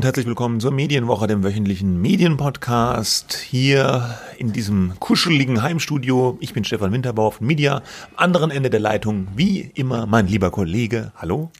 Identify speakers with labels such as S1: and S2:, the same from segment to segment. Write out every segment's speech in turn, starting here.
S1: und herzlich willkommen zur Medienwoche, dem wöchentlichen Medienpodcast hier in diesem kuscheligen Heimstudio. Ich bin Stefan Winterbau von Media. Am anderen Ende der Leitung, wie immer, mein lieber Kollege. Hallo.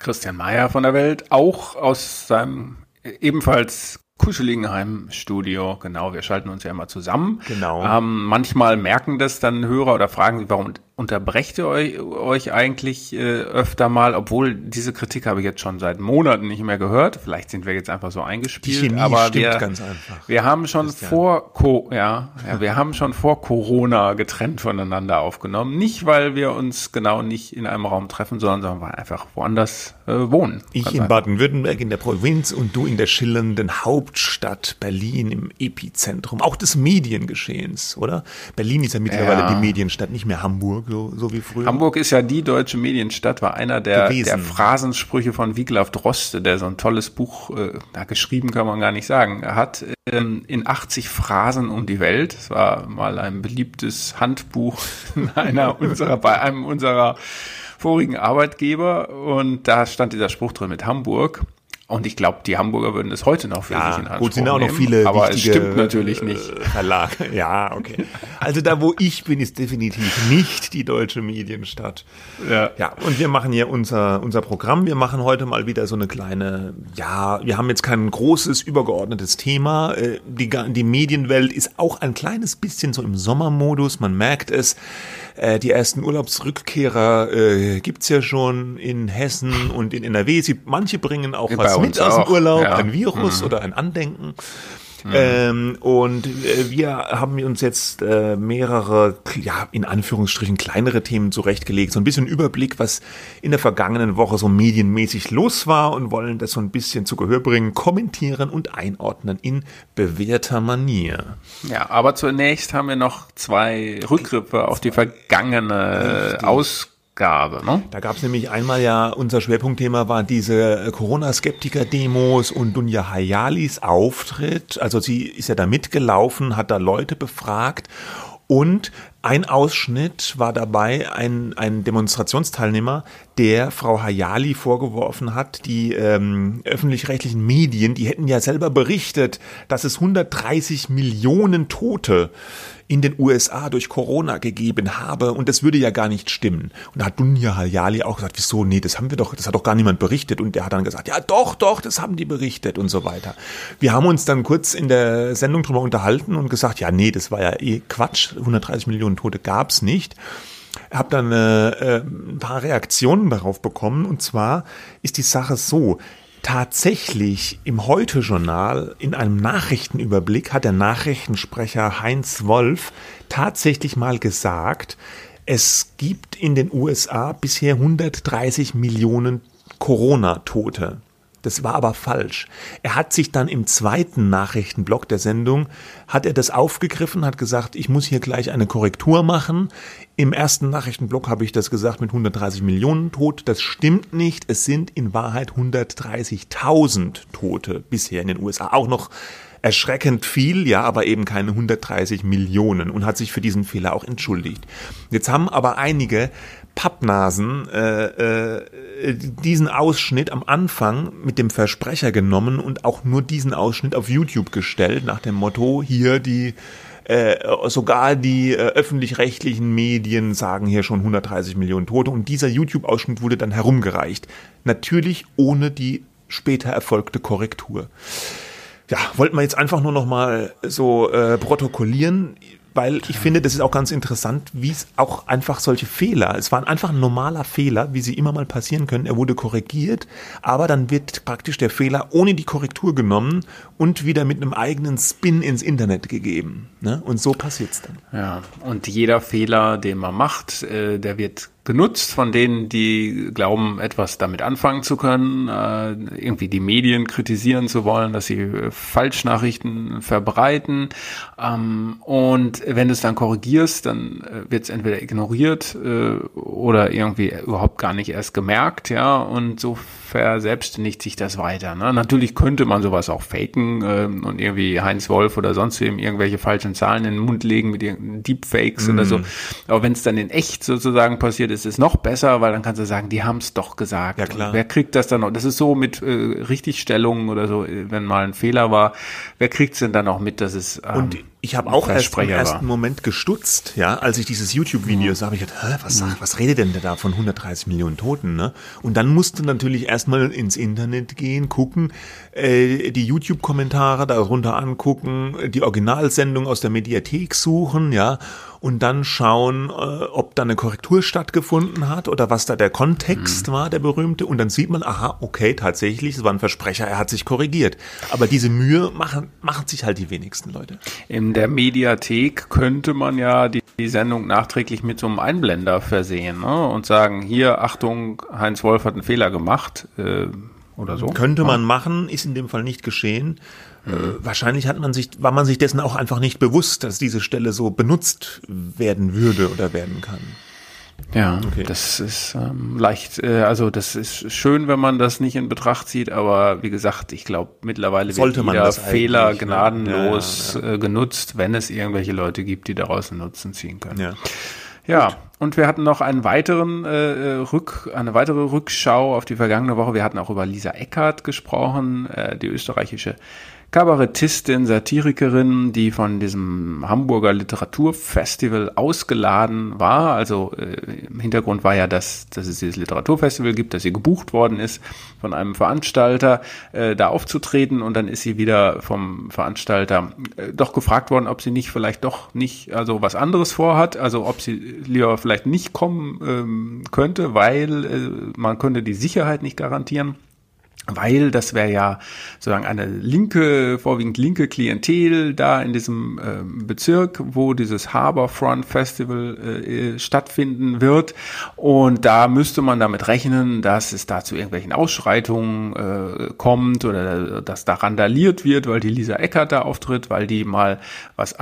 S2: Christian Mayer von der Welt, auch aus seinem ebenfalls kuscheligen Heimstudio. Genau, wir schalten uns ja immer zusammen.
S1: Genau.
S2: Ähm, manchmal merken das dann Hörer oder fragen sich, warum unterbrecht ihr euch, euch eigentlich äh, öfter mal, obwohl diese Kritik habe ich jetzt schon seit Monaten nicht mehr gehört. Vielleicht sind wir jetzt einfach so eingespielt.
S1: Die Chemie
S2: aber
S1: stimmt
S2: wir,
S1: ganz einfach.
S2: wir haben schon
S1: Christian.
S2: vor Co ja, ja, wir haben schon vor Corona getrennt voneinander aufgenommen. Nicht, weil wir uns genau nicht in einem Raum treffen, sondern weil wir einfach woanders äh, wohnen.
S1: Ich in. Baden-Württemberg in der Provinz und du in der schillernden Hauptstadt Berlin im Epizentrum, auch des Mediengeschehens, oder? Berlin ist ja mittlerweile
S2: Ja.
S1: die Medienstadt, nicht mehr Hamburg, so, so wie früher.
S2: Hamburg ist ja die deutsche Medienstadt, war einer der,
S1: Gewesen.
S2: der Phrasensprüche von Wiglaf Droste, der so ein tolles Buch, äh, na, geschrieben kann man gar nicht sagen, er hat ähm, in 80 Phrasen um die Welt. Es war mal ein beliebtes Handbuch in einer unserer, bei einem unserer vorigen Arbeitgeber und da stand dieser Spruch drin mit Hamburg. Und ich glaube, die Hamburger würden das heute noch für sich in
S1: Ja,
S2: Anspruch
S1: gut, sind auch noch viele
S2: aber es stimmt natürlich nicht.
S1: äh, Verlage. Ja, okay. Also da, wo ich bin, ist definitiv nicht die deutsche Medienstadt.
S2: Ja.
S1: Ja, und wir machen hier unser, unser Programm. Wir machen heute mal wieder so eine kleine, ja, wir haben jetzt kein großes, übergeordnetes Thema. Äh, Die, die Medienwelt ist auch ein kleines bisschen so im Sommermodus. Man merkt es. Äh, Die ersten Urlaubsrückkehrer äh, gibt's ja schon in Hessen und in NRW. Sie, manche bringen auch
S2: Bei
S1: was mit aus dem Urlaub,
S2: ja.
S1: ein Virus oder ein Andenken. Ähm, und äh, wir haben uns jetzt äh, mehrere, ja, in Anführungsstrichen kleinere Themen zurechtgelegt. So ein bisschen Überblick, was in der vergangenen Woche so medienmäßig los war und wollen das so ein bisschen zu Gehör bringen, kommentieren und einordnen in bewährter Manier.
S2: Ja, aber zunächst haben wir noch zwei Rückgriffe auf die vergangene Ausgabe. Ne?
S1: Da gab es nämlich einmal ja, unser Schwerpunktthema war diese äh, Corona-Skeptiker-Demos und Dunja Hayalis Auftritt. Also sie ist ja da mitgelaufen, hat da Leute befragt und ein Ausschnitt war dabei, ein, ein Demonstrationsteilnehmer, der Frau Hayali vorgeworfen hat, die ähm, öffentlich-rechtlichen Medien, die hätten ja selber berichtet, dass es 130 Millionen Tote in den USA durch Corona gegeben habe und das würde ja gar nicht stimmen. Und da hat Dunja Hayali auch gesagt, wieso, nee, das haben wir doch, das hat doch gar niemand berichtet und der hat dann gesagt, ja doch, doch, das haben die berichtet und so weiter. Wir haben uns dann kurz in der Sendung drüber unterhalten und gesagt, ja, nee, das war ja eh Quatsch, 130 Millionen Tote gab's nicht habe dann äh, äh, ein paar Reaktionen darauf bekommen. Und zwar ist die Sache so, tatsächlich im Heute-Journal in einem Nachrichtenüberblick hat der Nachrichtensprecher Heinz Wolf tatsächlich mal gesagt, es gibt in den USA bisher 130 Millionen Corona-Tote. Das war aber falsch. Er hat sich dann im zweiten Nachrichtenblock der Sendung, hat er das aufgegriffen, hat gesagt, ich muss hier gleich eine Korrektur machen. Im ersten Nachrichtenblock habe ich das gesagt mit 130 Millionen Tote. Das stimmt nicht. Es sind in Wahrheit 130.000 Tote bisher in den USA. Auch noch erschreckend viel, ja, aber eben keine 130 Millionen und hat sich für diesen Fehler auch entschuldigt. Jetzt haben aber einige Pappnasen äh, äh, diesen Ausschnitt am Anfang mit dem Versprecher genommen und auch nur diesen Ausschnitt auf YouTube gestellt, nach dem Motto, hier die äh, sogar die äh, öffentlich-rechtlichen Medien sagen hier schon 130 Millionen Tote und dieser YouTube-Ausschnitt wurde dann herumgereicht. Natürlich ohne die später erfolgte Korrektur. Ja, wollten wir jetzt einfach nur noch mal so äh, protokollieren, weil ich finde, das ist auch ganz interessant, wie es auch einfach solche Fehler, es war einfach ein normaler Fehler, wie sie immer mal passieren können. Er wurde korrigiert, aber dann wird praktisch der Fehler ohne die Korrektur genommen und wieder mit einem eigenen Spin ins Internet gegeben. Ne? Und so passiert's dann.
S2: Ja, und jeder Fehler, den man macht, äh, der wird genutzt von denen, die glauben, etwas damit anfangen zu können, äh, irgendwie die Medien kritisieren zu wollen, dass sie äh, Falschnachrichten verbreiten. Ähm, und wenn du es dann korrigierst, dann äh, wird es entweder ignoriert äh, oder irgendwie überhaupt gar nicht erst gemerkt, ja, und so verselbstständigt sich das weiter. Ne? Natürlich könnte man sowas auch faken äh, und irgendwie Heinz Wolf oder sonst wem irgendwelche falschen Zahlen in den Mund legen mit irgendeinen Deepfakes oder so. Aber wenn es dann in echt sozusagen passiert, ist es noch besser, weil dann kannst du sagen, die haben es doch gesagt.
S1: Ja, klar.
S2: Und wer kriegt das dann noch? Das ist so mit äh, Richtigstellungen oder so, wenn mal ein Fehler war, wer kriegt es denn dann auch mit, dass es ähm,
S1: Und ich habe auch erst im ersten Moment gestutzt, ja, als ich dieses YouTube-Video sah, habe ich gedacht, hä, was, sagt, was redet denn der da von 130 Millionen Toten, ne? Und dann musste natürlich erstmal ins Internet gehen, gucken, äh, die YouTube-Kommentare darunter angucken, die Originalsendung aus der Mediathek suchen, ja, und dann schauen, äh, ob da eine Korrektur stattgefunden hat oder was da der Kontext war, der berühmte. Und dann sieht man, aha, okay, tatsächlich, es war ein Versprecher, er hat sich korrigiert. Aber diese Mühe machen, machen sich halt die wenigsten Leute.
S2: In der Mediathek könnte man ja die, die Sendung nachträglich mit so einem Einblender versehen ne? und sagen, hier, Achtung, Heinz Wolf hat einen Fehler gemacht äh, oder so.
S1: Könnte man machen, ist in dem Fall nicht geschehen. Äh, wahrscheinlich hat man sich, war man sich dessen auch einfach nicht bewusst, dass diese Stelle so benutzt werden würde oder werden kann.
S2: Ja,
S1: Okay.
S2: das ist ähm, leicht, äh, also das ist schön, wenn man das nicht in Betracht zieht, aber wie gesagt, ich glaube, mittlerweile
S1: Sollte
S2: wird
S1: man
S2: jeder Fehler
S1: ne?
S2: gnadenlos Äh, genutzt, wenn es irgendwelche Leute gibt, die daraus einen Nutzen ziehen können.
S1: Ja.
S2: Ja, und wir hatten noch einen weiteren äh, Rück, eine weitere Rückschau auf die vergangene Woche. Wir hatten auch über Lisa Eckert gesprochen, äh, die österreichische Kabarettistin, Satirikerin, die von diesem Hamburger Literaturfestival ausgeladen war. Also äh, im Hintergrund war ja, dass, dass es dieses Literaturfestival gibt, dass sie gebucht worden ist von einem Veranstalter, äh, da aufzutreten. Und dann ist sie wieder vom Veranstalter äh, doch gefragt worden, ob sie nicht vielleicht doch nicht also was anderes vorhat, also ob sie lieber vielleicht nicht kommen ähm, könnte, weil äh, man könnte die Sicherheit nicht garantieren weil das wäre ja sozusagen eine linke, vorwiegend linke Klientel da in diesem ähm, Bezirk, wo dieses Harbourfront Festival äh, stattfinden wird. Und da müsste man damit rechnen, dass es da zu irgendwelchen Ausschreitungen äh, kommt oder dass da randaliert wird, weil die Lisa Eckert da auftritt, weil die mal was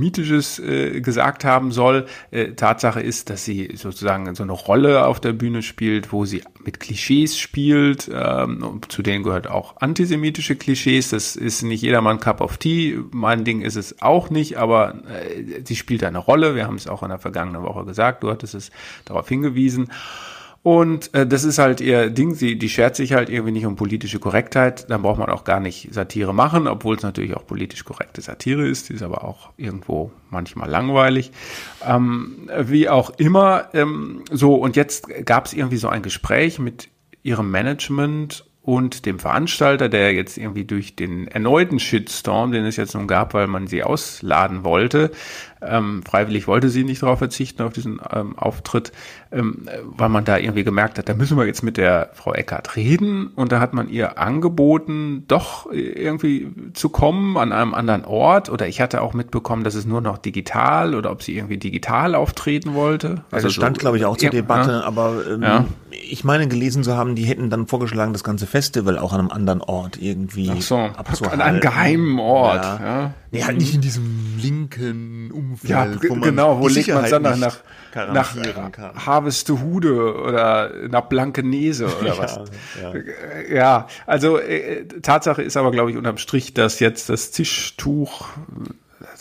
S2: Antisemitisches äh, gesagt haben soll. Äh, Tatsache ist, dass sie sozusagen so eine Rolle auf der Bühne spielt, wo sie mit Klischees spielt. Ähm, zu denen gehört auch antisemitische Klischees. Das ist nicht jedermann Cup of Tea. Mein Ding ist es auch nicht, aber äh, sie spielt eine Rolle. Wir haben es auch in der vergangenen Woche gesagt. Du hattest es darauf hingewiesen. Und äh, das ist halt ihr Ding, sie, die schert sich halt irgendwie nicht um politische Korrektheit, dann braucht man auch gar nicht Satire machen, obwohl es natürlich auch politisch korrekte Satire ist, die ist aber auch irgendwo manchmal langweilig. Ähm, wie auch immer, ähm, so, und jetzt gab es irgendwie so ein Gespräch mit ihrem Management und dem Veranstalter, der jetzt irgendwie durch den erneuten Shitstorm, den es jetzt nun gab, weil man sie ausladen wollte, ähm, freiwillig wollte sie nicht darauf verzichten, auf diesen ähm, Auftritt, ähm, weil man da irgendwie gemerkt hat, da müssen wir jetzt mit der Frau Eckert reden und da hat man ihr angeboten, doch irgendwie zu kommen an einem anderen Ort oder ich hatte auch mitbekommen, dass es nur noch digital oder ob sie irgendwie digital auftreten wollte.
S1: Also das stand,
S2: so-
S1: glaube ich, auch zur
S2: Ja,
S1: Debatte,
S2: ja.
S1: aber ähm,
S2: Ja.
S1: ich meine gelesen zu haben, die hätten dann vorgeschlagen, das ganze Festival auch an einem anderen Ort irgendwie
S2: Ach so,
S1: abzuhalten.
S2: an einem geheimen Ort.
S1: Ja. Nee, halt nicht in diesem linken Umfeld,
S2: Ja, ge- genau, wo legt man es dann nach, nach
S1: kann.
S2: Harvestehude oder nach Blankenese oder was?
S1: ja.
S2: Äh, Ja, also äh, Tatsache ist aber, glaube ich, unterm Strich, dass jetzt das Tischtuch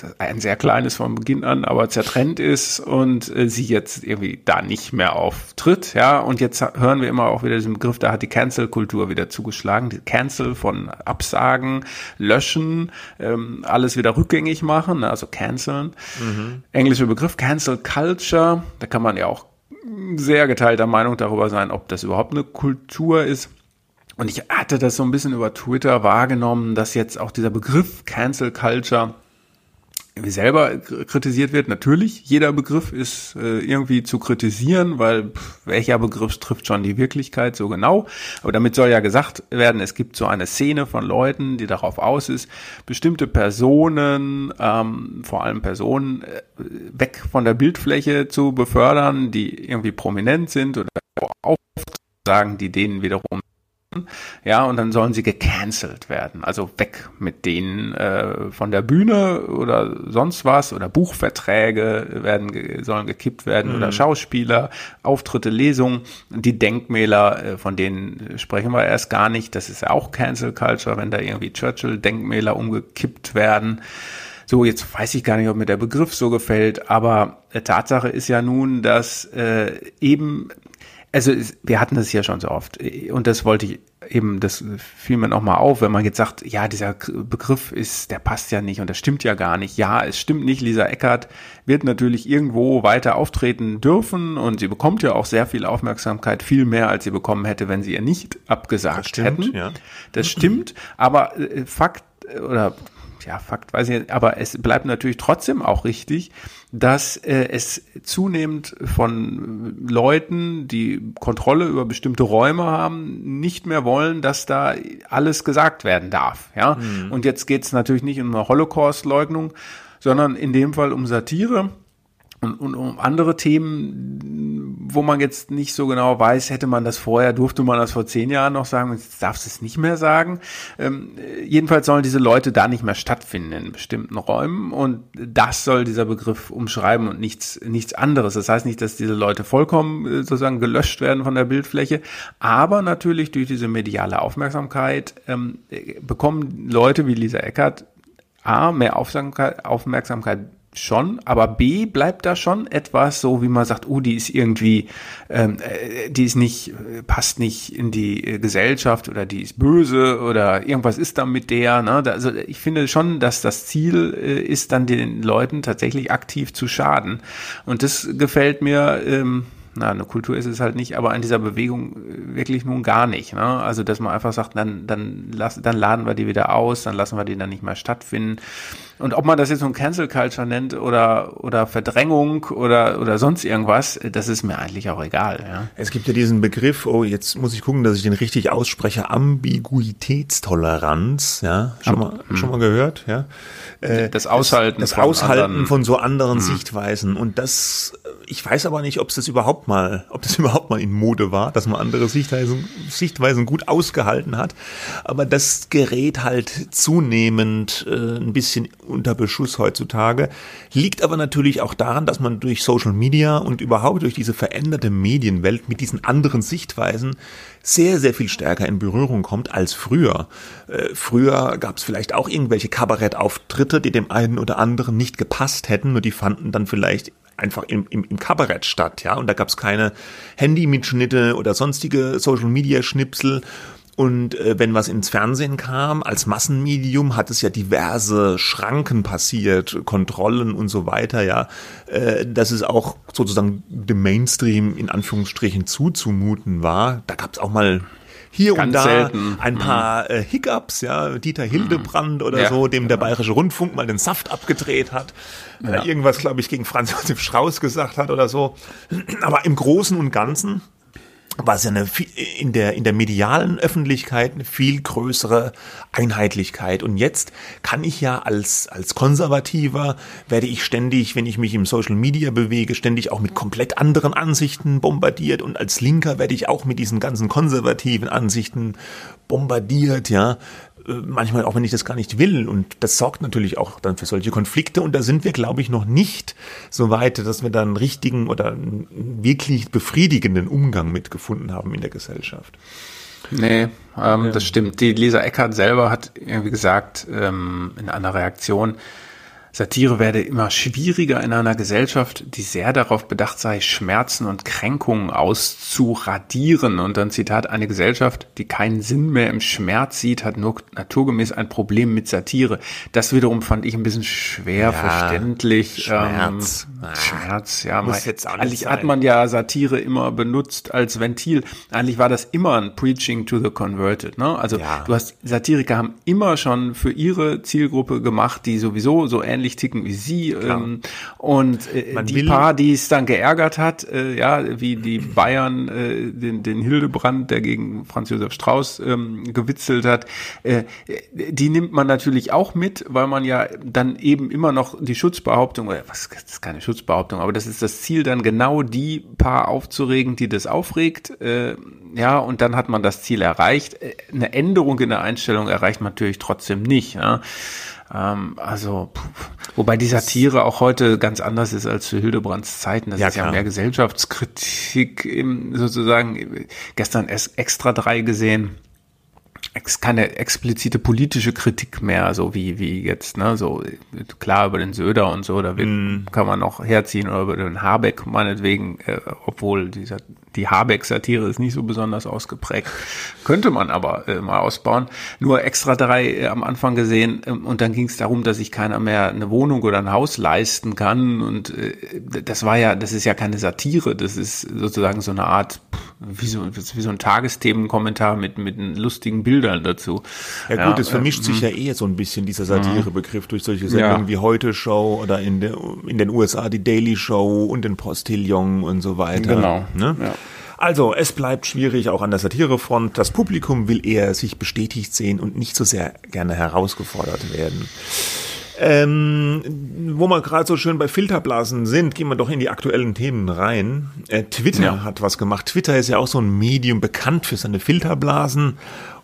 S2: äh, ein sehr kleines von Beginn an, aber zertrennt ist und äh, sie jetzt irgendwie da nicht mehr auftritt, ja. Und jetzt hören wir immer auch wieder diesen Begriff, da hat die Cancel-Kultur wieder zugeschlagen. Die Cancel von Absagen, Löschen, ähm, alles wieder rückgängig machen, ne, also canceln. Englischer Begriff, Cancel Culture, da kann man ja auch sehr geteilter Meinung darüber sein, ob das überhaupt eine Kultur ist. Und ich hatte das so ein bisschen über Twitter wahrgenommen, dass jetzt auch dieser Begriff Cancel Culture selber kritisiert wird. Natürlich, jeder Begriff ist äh, irgendwie zu kritisieren, weil pff, welcher Begriff trifft schon die Wirklichkeit so genau. Aber damit soll ja gesagt werden, es gibt so eine Szene von Leuten, die darauf aus ist, bestimmte Personen, ähm, vor allem Personen, äh, weg von der Bildfläche zu befördern, die irgendwie prominent sind oder aufsagen, die denen wiederum ja, und dann sollen sie gecancelt werden, also weg mit denen äh, von der Bühne oder sonst was. Oder Buchverträge werden sollen gekippt werden oder Schauspieler, Auftritte, Lesungen, die Denkmäler, äh, von denen sprechen wir erst gar nicht, das ist ja auch Cancel Culture, wenn da irgendwie Churchill Denkmäler umgekippt werden. So, jetzt weiß ich gar nicht, ob mir der Begriff so gefällt, aber Tatsache ist ja nun, dass äh, eben also wir hatten das ja schon so oft und das wollte ich eben, das fiel mir nochmal auf, wenn man jetzt sagt, ja, dieser Begriff ist, der passt ja nicht und das stimmt ja gar nicht. Ja, es stimmt nicht. Lisa Eckert wird natürlich irgendwo weiter auftreten dürfen und sie bekommt ja auch sehr viel Aufmerksamkeit, viel mehr als sie bekommen hätte, wenn sie ihr nicht abgesagt das stimmt, hätten. Ja. Das stimmt, aber äh, Fakt oder ja, Fakt weiß ich nicht, aber es bleibt natürlich trotzdem auch richtig, dass äh, es zunehmend von Leuten, die Kontrolle über bestimmte Räume haben, nicht mehr wollen, dass da alles gesagt werden darf. Ja, mhm. und jetzt geht es natürlich nicht um eine Holocaust-Leugnung, sondern in dem Fall um Satire und, und um andere Themen, wo man jetzt nicht so genau weiß, hätte man das vorher, durfte man das vor zehn Jahren noch sagen, jetzt darfst du es nicht mehr sagen. Ähm, jedenfalls sollen diese Leute da nicht mehr stattfinden in bestimmten Räumen und das soll dieser Begriff umschreiben und nichts, nichts anderes. Das heißt nicht, dass diese Leute vollkommen äh, sozusagen gelöscht werden von der Bildfläche, aber natürlich durch diese mediale Aufmerksamkeit ähm, bekommen Leute wie Lisa Eckert A, mehr Aufmerksamkeit, Aufmerksamkeit schon, aber B bleibt da schon etwas so, wie man sagt, oh, die ist irgendwie, ähm, äh, die ist nicht, passt nicht in die äh, Gesellschaft oder die ist böse oder irgendwas ist da mit der. Ne? Also ich finde schon, dass das Ziel äh, ist, dann den Leuten tatsächlich aktiv zu schaden. Und das gefällt mir. Ähm, na, eine Kultur ist es halt nicht, aber an dieser Bewegung äh, wirklich nun gar nicht. Ne? Also, dass man einfach sagt, dann, dann, lass, dann laden wir die wieder aus, dann lassen wir die dann nicht mehr stattfinden. Und ob man das jetzt nun Cancel Culture nennt oder, oder Verdrängung oder, oder sonst irgendwas, das ist mir eigentlich auch egal. Ja.
S1: Es gibt ja diesen Begriff, oh, jetzt muss ich gucken, dass ich den richtig ausspreche, Ambiguitätstoleranz, ja, schon mal, hm. schon mal gehört, ja.
S2: Äh, das Aushalten,
S1: das, das Aushalten anderen. von so anderen hm. Sichtweisen. Und das, ich weiß aber nicht, ob es das überhaupt mal, ob das überhaupt mal in Mode war, dass man andere Sichtweisen, Sichtweisen gut ausgehalten hat. Aber das gerät halt zunehmend äh, ein bisschen unter Beschuss heutzutage. Liegt aber natürlich auch daran, dass man durch Social Media und überhaupt durch diese veränderte Medienwelt mit diesen anderen Sichtweisen sehr, sehr viel stärker in Berührung kommt als früher. Äh, früher gab es vielleicht auch irgendwelche Kabarettauftritte, die dem einen oder anderen nicht gepasst hätten, nur die fanden dann vielleicht einfach im, im, im Kabarett statt, ja. Und da gab es keine Handymitschnitte oder sonstige Social Media Schnipsel. Und äh, wenn was ins Fernsehen kam, als Massenmedium hat es ja diverse Schranken passiert, Kontrollen und so weiter, ja. Äh, dass es auch sozusagen dem Mainstream in Anführungsstrichen zuzumuten war. Da gab es auch mal hier Ganz und da selten. ein mhm. paar äh, Hiccups, ja, Dieter Hildebrand mhm. oder ja, so, dem der Bayerische Rundfunk mal den Saft abgedreht hat, ja. er irgendwas, glaube ich, gegen Franz Josef Strauß gesagt hat oder so. Aber im Großen und Ganzen war es ja eine, in der, in der medialen Öffentlichkeit eine viel größere Einheitlichkeit. Und jetzt kann ich ja als, als Konservativer, werde ich ständig, wenn ich mich im Social Media bewege, ständig auch mit komplett anderen Ansichten bombardiert. Und als Linker werde ich auch mit diesen ganzen konservativen Ansichten bombardiert, ja. Äh, manchmal auch wenn ich das gar nicht will. Und das sorgt natürlich auch dann für solche Konflikte. Und da sind wir, glaube ich, noch nicht so weit, dass wir da einen richtigen oder einen wirklich befriedigenden Umgang mitgefunden haben in der Gesellschaft.
S2: Nee, ähm, ja. das stimmt. Die Lisa Eckert selber hat irgendwie gesagt ähm, in einer Reaktion, Satire werde immer schwieriger in einer Gesellschaft, die sehr darauf bedacht sei, Schmerzen und Kränkungen auszuradieren. Und dann Zitat, eine Gesellschaft, die keinen Sinn mehr im Schmerz sieht, hat nur naturgemäß ein Problem mit Satire. Das wiederum fand ich ein bisschen schwer ja, verständlich.
S1: Schmerz.
S2: Ähm, Schmerz, ja. Muss jetzt eigentlich sein. hat man ja Satire immer benutzt als Ventil. Eigentlich war das immer ein Preaching to the Converted. Ne? Also ja. du hast, Satiriker haben immer schon für ihre Zielgruppe gemacht, die sowieso so ähnlich ähnlich ticken wie sie. Ähm, und äh, die paar, die es dann geärgert hat, äh, ja, wie die Bayern, äh, den, den Hildebrand, der gegen Franz Josef Strauß ähm, gewitzelt hat, äh, die nimmt man natürlich auch mit, weil man ja dann eben immer noch die Schutzbehauptung, oder was das ist keine Schutzbehauptung, aber das ist das Ziel, dann genau die paar aufzuregen, die das aufregt. Äh, ja, und dann hat man das Ziel erreicht. Äh, eine Änderung in der Einstellung erreicht man natürlich trotzdem nicht. Ja. Ähm, also, wobei die Satire auch heute ganz anders ist als zu Hildebrands Zeiten. Das ja, ist ja mehr Gesellschaftskritik im, sozusagen. Gestern extra drei gesehen ex, keine explizite politische Kritik mehr, so wie, wie jetzt, ne, so klar über den Söder und so, da mm. kann man noch herziehen oder über den Habeck meinetwegen, äh, obwohl dieser die Habeck-Satire ist nicht so besonders ausgeprägt. Könnte man aber äh, mal ausbauen. Nur extra drei äh, am Anfang gesehen äh, und dann ging es darum, dass sich keiner mehr eine Wohnung oder ein Haus leisten kann. Und äh, das war ja, das ist ja keine Satire, das ist sozusagen so eine Art, wie so, wie so ein Tagesthemenkommentar mit, mit lustigen Bildern dazu.
S1: Ja gut, es vermischt sich ja eh so ein bisschen dieser Satirebegriff durch solche Sendungen ja. wie Heute Show oder in, der, in den USA die Daily Show und den Postillon und so weiter.
S2: Genau. Ne? Ja.
S1: Also, es bleibt schwierig, auch an der Satirefront. Das Publikum will eher sich bestätigt sehen und nicht so sehr gerne herausgefordert werden. Ähm, wo wir gerade so schön bei Filterblasen sind, gehen wir doch in die aktuellen Themen rein. Äh, Twitter ja. hat was gemacht. Twitter ist ja auch so ein Medium bekannt für seine Filterblasen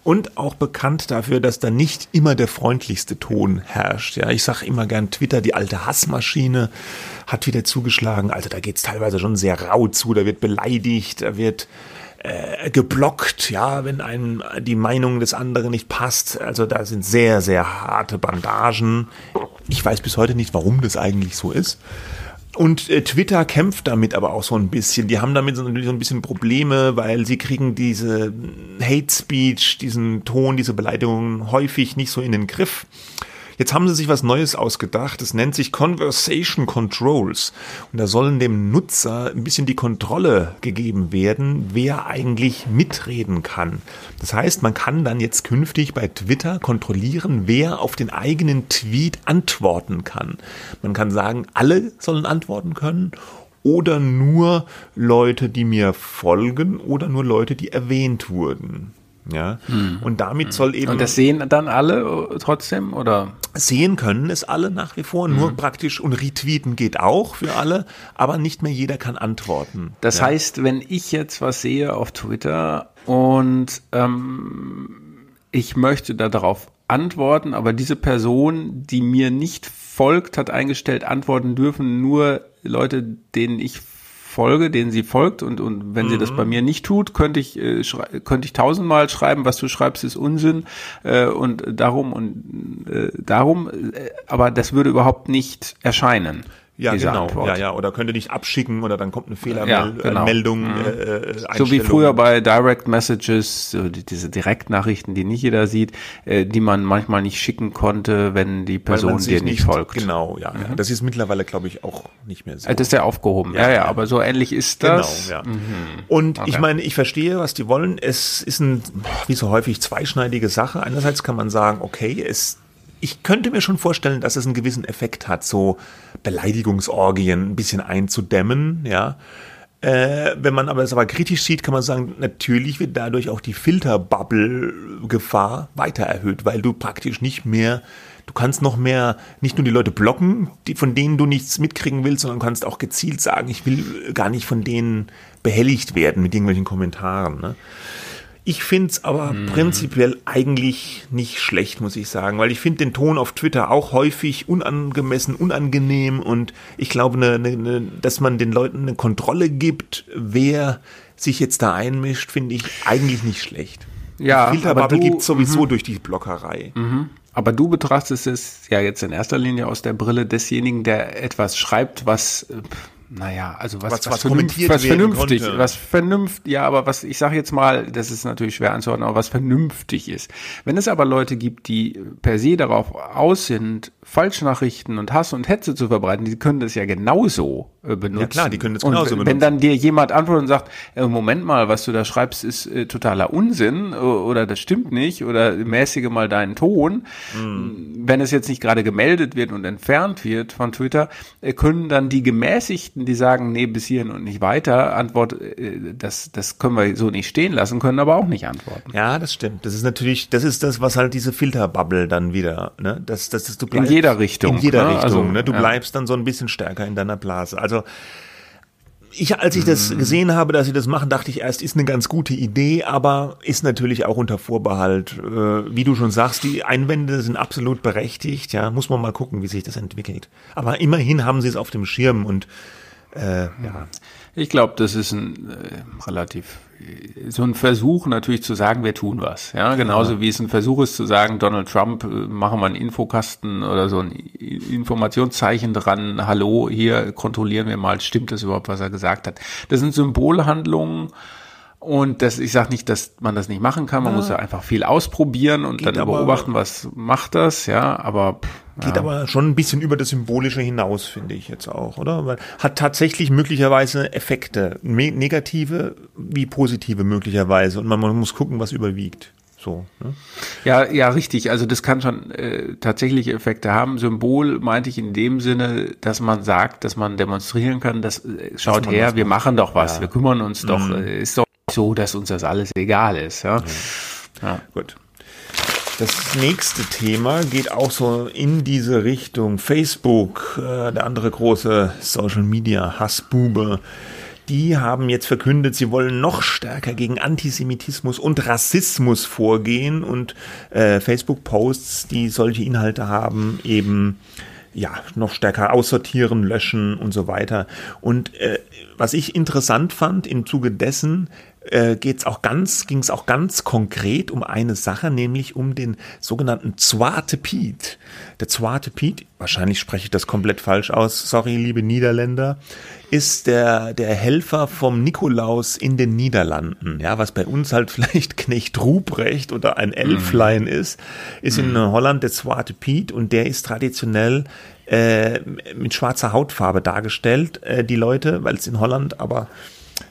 S1: und auch bekannt dafür, dass da nicht immer der freundlichste Ton herrscht. Ja, ich sag immer gern Twitter, die alte Hassmaschine hat wieder zugeschlagen. Also da geht's teilweise schon sehr rau zu, da wird beleidigt, da wird äh, geblockt, ja, wenn einem die Meinung des anderen nicht passt. Also da sind sehr, sehr harte Bandagen. Ich weiß bis heute nicht, warum das eigentlich so ist. Und äh, Twitter kämpft damit aber auch so ein bisschen. Die haben damit so, natürlich so ein bisschen Probleme, weil sie kriegen diese Hate Speech, diesen Ton, diese Beleidigungen häufig nicht so in den Griff. Jetzt haben sie sich was Neues ausgedacht. Es nennt sich Conversation Controls. Und da sollen dem Nutzer ein bisschen die Kontrolle gegeben werden, wer eigentlich mitreden kann. Das heißt, man kann dann jetzt künftig bei Twitter kontrollieren, wer auf den eigenen Tweet antworten kann. Man kann sagen, alle sollen antworten können oder nur Leute, die mir folgen oder nur Leute, die erwähnt wurden. Ja, hm. und damit hm. soll eben.
S2: Und das sehen dann alle äh, trotzdem, oder?
S1: Sehen können es alle nach wie vor, hm. nur praktisch und retweeten geht auch für alle, aber nicht mehr jeder kann antworten.
S2: Das ja. heißt, wenn ich jetzt was sehe auf Twitter und ähm, ich möchte darauf antworten, aber diese Person, die mir nicht folgt, hat eingestellt, antworten dürfen nur Leute, denen ich folge, denen sie folgt und, und wenn mhm. sie das bei mhm. mir nicht tut, könnte ich, äh, könnte ich tausendmal schreiben, was du schreibst, ist Unsinn äh, und darum und äh, darum, äh, aber das würde überhaupt nicht erscheinen.
S1: Ja, genau. Antwort. Ja, ja. Oder könnte nicht abschicken oder dann kommt eine Fehlermeldung. Ja, genau. Meldung, mhm.
S2: äh, so wie früher bei Direct Messages, diese Direktnachrichten, die nicht jeder sieht, äh, die man manchmal nicht schicken konnte, wenn die Person dir nicht, nicht, folgt.
S1: Genau, ja, mhm. ja. Das ist mittlerweile, glaube ich, auch nicht mehr so.
S2: Das ist ja aufgehoben. Ja, ja, ja, aber so ähnlich ist das. Genau, ja. Mhm.
S1: Und okay. ich meine, ich verstehe, was die wollen. Es ist ein, wie so häufig, zweischneidige Sache. Einerseits kann man sagen, okay, es ich könnte mir schon vorstellen, dass es einen gewissen Effekt hat, so Beleidigungsorgien ein bisschen einzudämmen, ja. Äh, wenn man aber es aber kritisch sieht, kann man sagen, natürlich wird dadurch auch die Filterbubble-Gefahr weiter erhöht, weil du praktisch nicht mehr, du kannst noch mehr, nicht nur die Leute blocken, die, von denen du nichts mitkriegen willst, sondern kannst auch gezielt sagen, ich will gar nicht von denen behelligt werden mit irgendwelchen Kommentaren. Ne? Ich finde es aber hm. prinzipiell eigentlich nicht schlecht, muss ich sagen, weil ich finde den Ton auf Twitter auch häufig unangemessen, unangenehm und ich glaube, ne, ne, ne, dass man den Leuten eine Kontrolle gibt, wer sich jetzt da einmischt, finde ich eigentlich nicht schlecht.
S2: Ja,
S1: Filterbubble gibt sowieso -hmm. durch die Blockerei.
S2: Mhm. Aber du betrachtest es ja jetzt in erster Linie aus der Brille desjenigen, der etwas schreibt, was naja, also was,
S1: was, was, was kommentiert
S2: was vernünftig, konnte. was vernünftig, ja, aber was, ich sage jetzt mal, das ist natürlich schwer anzuordnen, aber was vernünftig ist. Wenn es aber Leute gibt, die per se darauf aus sind, Falschnachrichten und Hass und Hetze zu verbreiten, die können das ja genauso äh, benutzen. Ja
S1: klar, die können das genauso und
S2: benutzen. Wenn dann dir jemand antwortet und sagt, äh, Moment mal, was du da schreibst, ist äh, totaler Unsinn äh, oder das stimmt nicht oder mäßige mal deinen Ton, mhm. wenn es jetzt nicht gerade gemeldet wird und entfernt wird von Twitter, äh, können dann die gemäßigten Nachrichten, die sagen, nee, bis hierhin und nicht weiter, Antwort, äh, das, das können wir so nicht stehen lassen, können aber auch nicht antworten.
S1: Ja, das stimmt. Das ist natürlich, das ist das, was halt diese Filterbubble dann wieder, ne? Das, das ist,
S2: du bleibst, in jeder Richtung.
S1: In jeder ne? Richtung, also, ne? Du ja. bleibst dann so ein bisschen stärker in deiner Blase. Also, ich, als ich das mhm. gesehen habe, dass sie das machen, dachte ich erst, ist eine ganz gute Idee, aber ist natürlich auch unter Vorbehalt. Äh, wie du schon sagst, die Einwände sind absolut berechtigt. Ja, muss man mal gucken, wie sich das entwickelt. Aber immerhin haben sie es auf dem Schirm und
S2: Äh, ja. Ich glaube, das ist ein äh, relativ so ein Versuch natürlich zu sagen, wir tun was. Ja, genauso ja. wie es ein Versuch ist zu sagen, Donald Trump, äh, machen wir einen Infokasten oder so ein Informationszeichen dran. Hallo, hier kontrollieren wir mal, stimmt das überhaupt, was er gesagt hat. Das sind Symbolhandlungen. Und das, ich sage nicht, dass man das nicht machen kann. Man ja. muss ja einfach viel ausprobieren und Geht dann beobachten, was macht das, ja. Aber pff,
S1: Geht ja. aber schon ein bisschen über das Symbolische hinaus, finde ich jetzt auch, oder? Weil hat tatsächlich möglicherweise Effekte, negative wie positive möglicherweise. Und man, man muss gucken, was überwiegt. So,
S2: ne? Ja, ja, richtig. Also das kann schon äh, tatsächlich Effekte haben. Symbol meinte ich in dem Sinne, dass man sagt, dass man demonstrieren kann, dass äh, schaut her, wir machen doch was, ja. wir kümmern uns mhm. doch. Äh, ist doch so, dass uns das alles egal ist. Ja,
S1: ja. gut. Das nächste Thema geht auch so in diese Richtung. Facebook, äh, der andere große Social Media Hassbube, die haben jetzt verkündet, sie wollen noch stärker gegen Antisemitismus und Rassismus vorgehen und äh, Facebook-Posts, die solche Inhalte haben, eben ja, noch stärker aussortieren, löschen und so weiter. Und äh, was ich interessant fand im Zuge dessen, äh, geht's auch ganz, ging es auch ganz konkret um eine Sache, nämlich um den sogenannten Zwarte Piet. Der Zwarte Piet, wahrscheinlich spreche ich das komplett falsch aus, sorry, liebe Niederländer, ist der, der Helfer vom Nikolaus in den Niederlanden. Ja, was bei uns halt vielleicht Knecht Ruprecht oder ein Elflein mhm. ist, ist mhm. in Holland der Zwarte Piet und der ist traditionell äh, mit schwarzer Hautfarbe dargestellt, äh, die Leute, weil es in Holland aber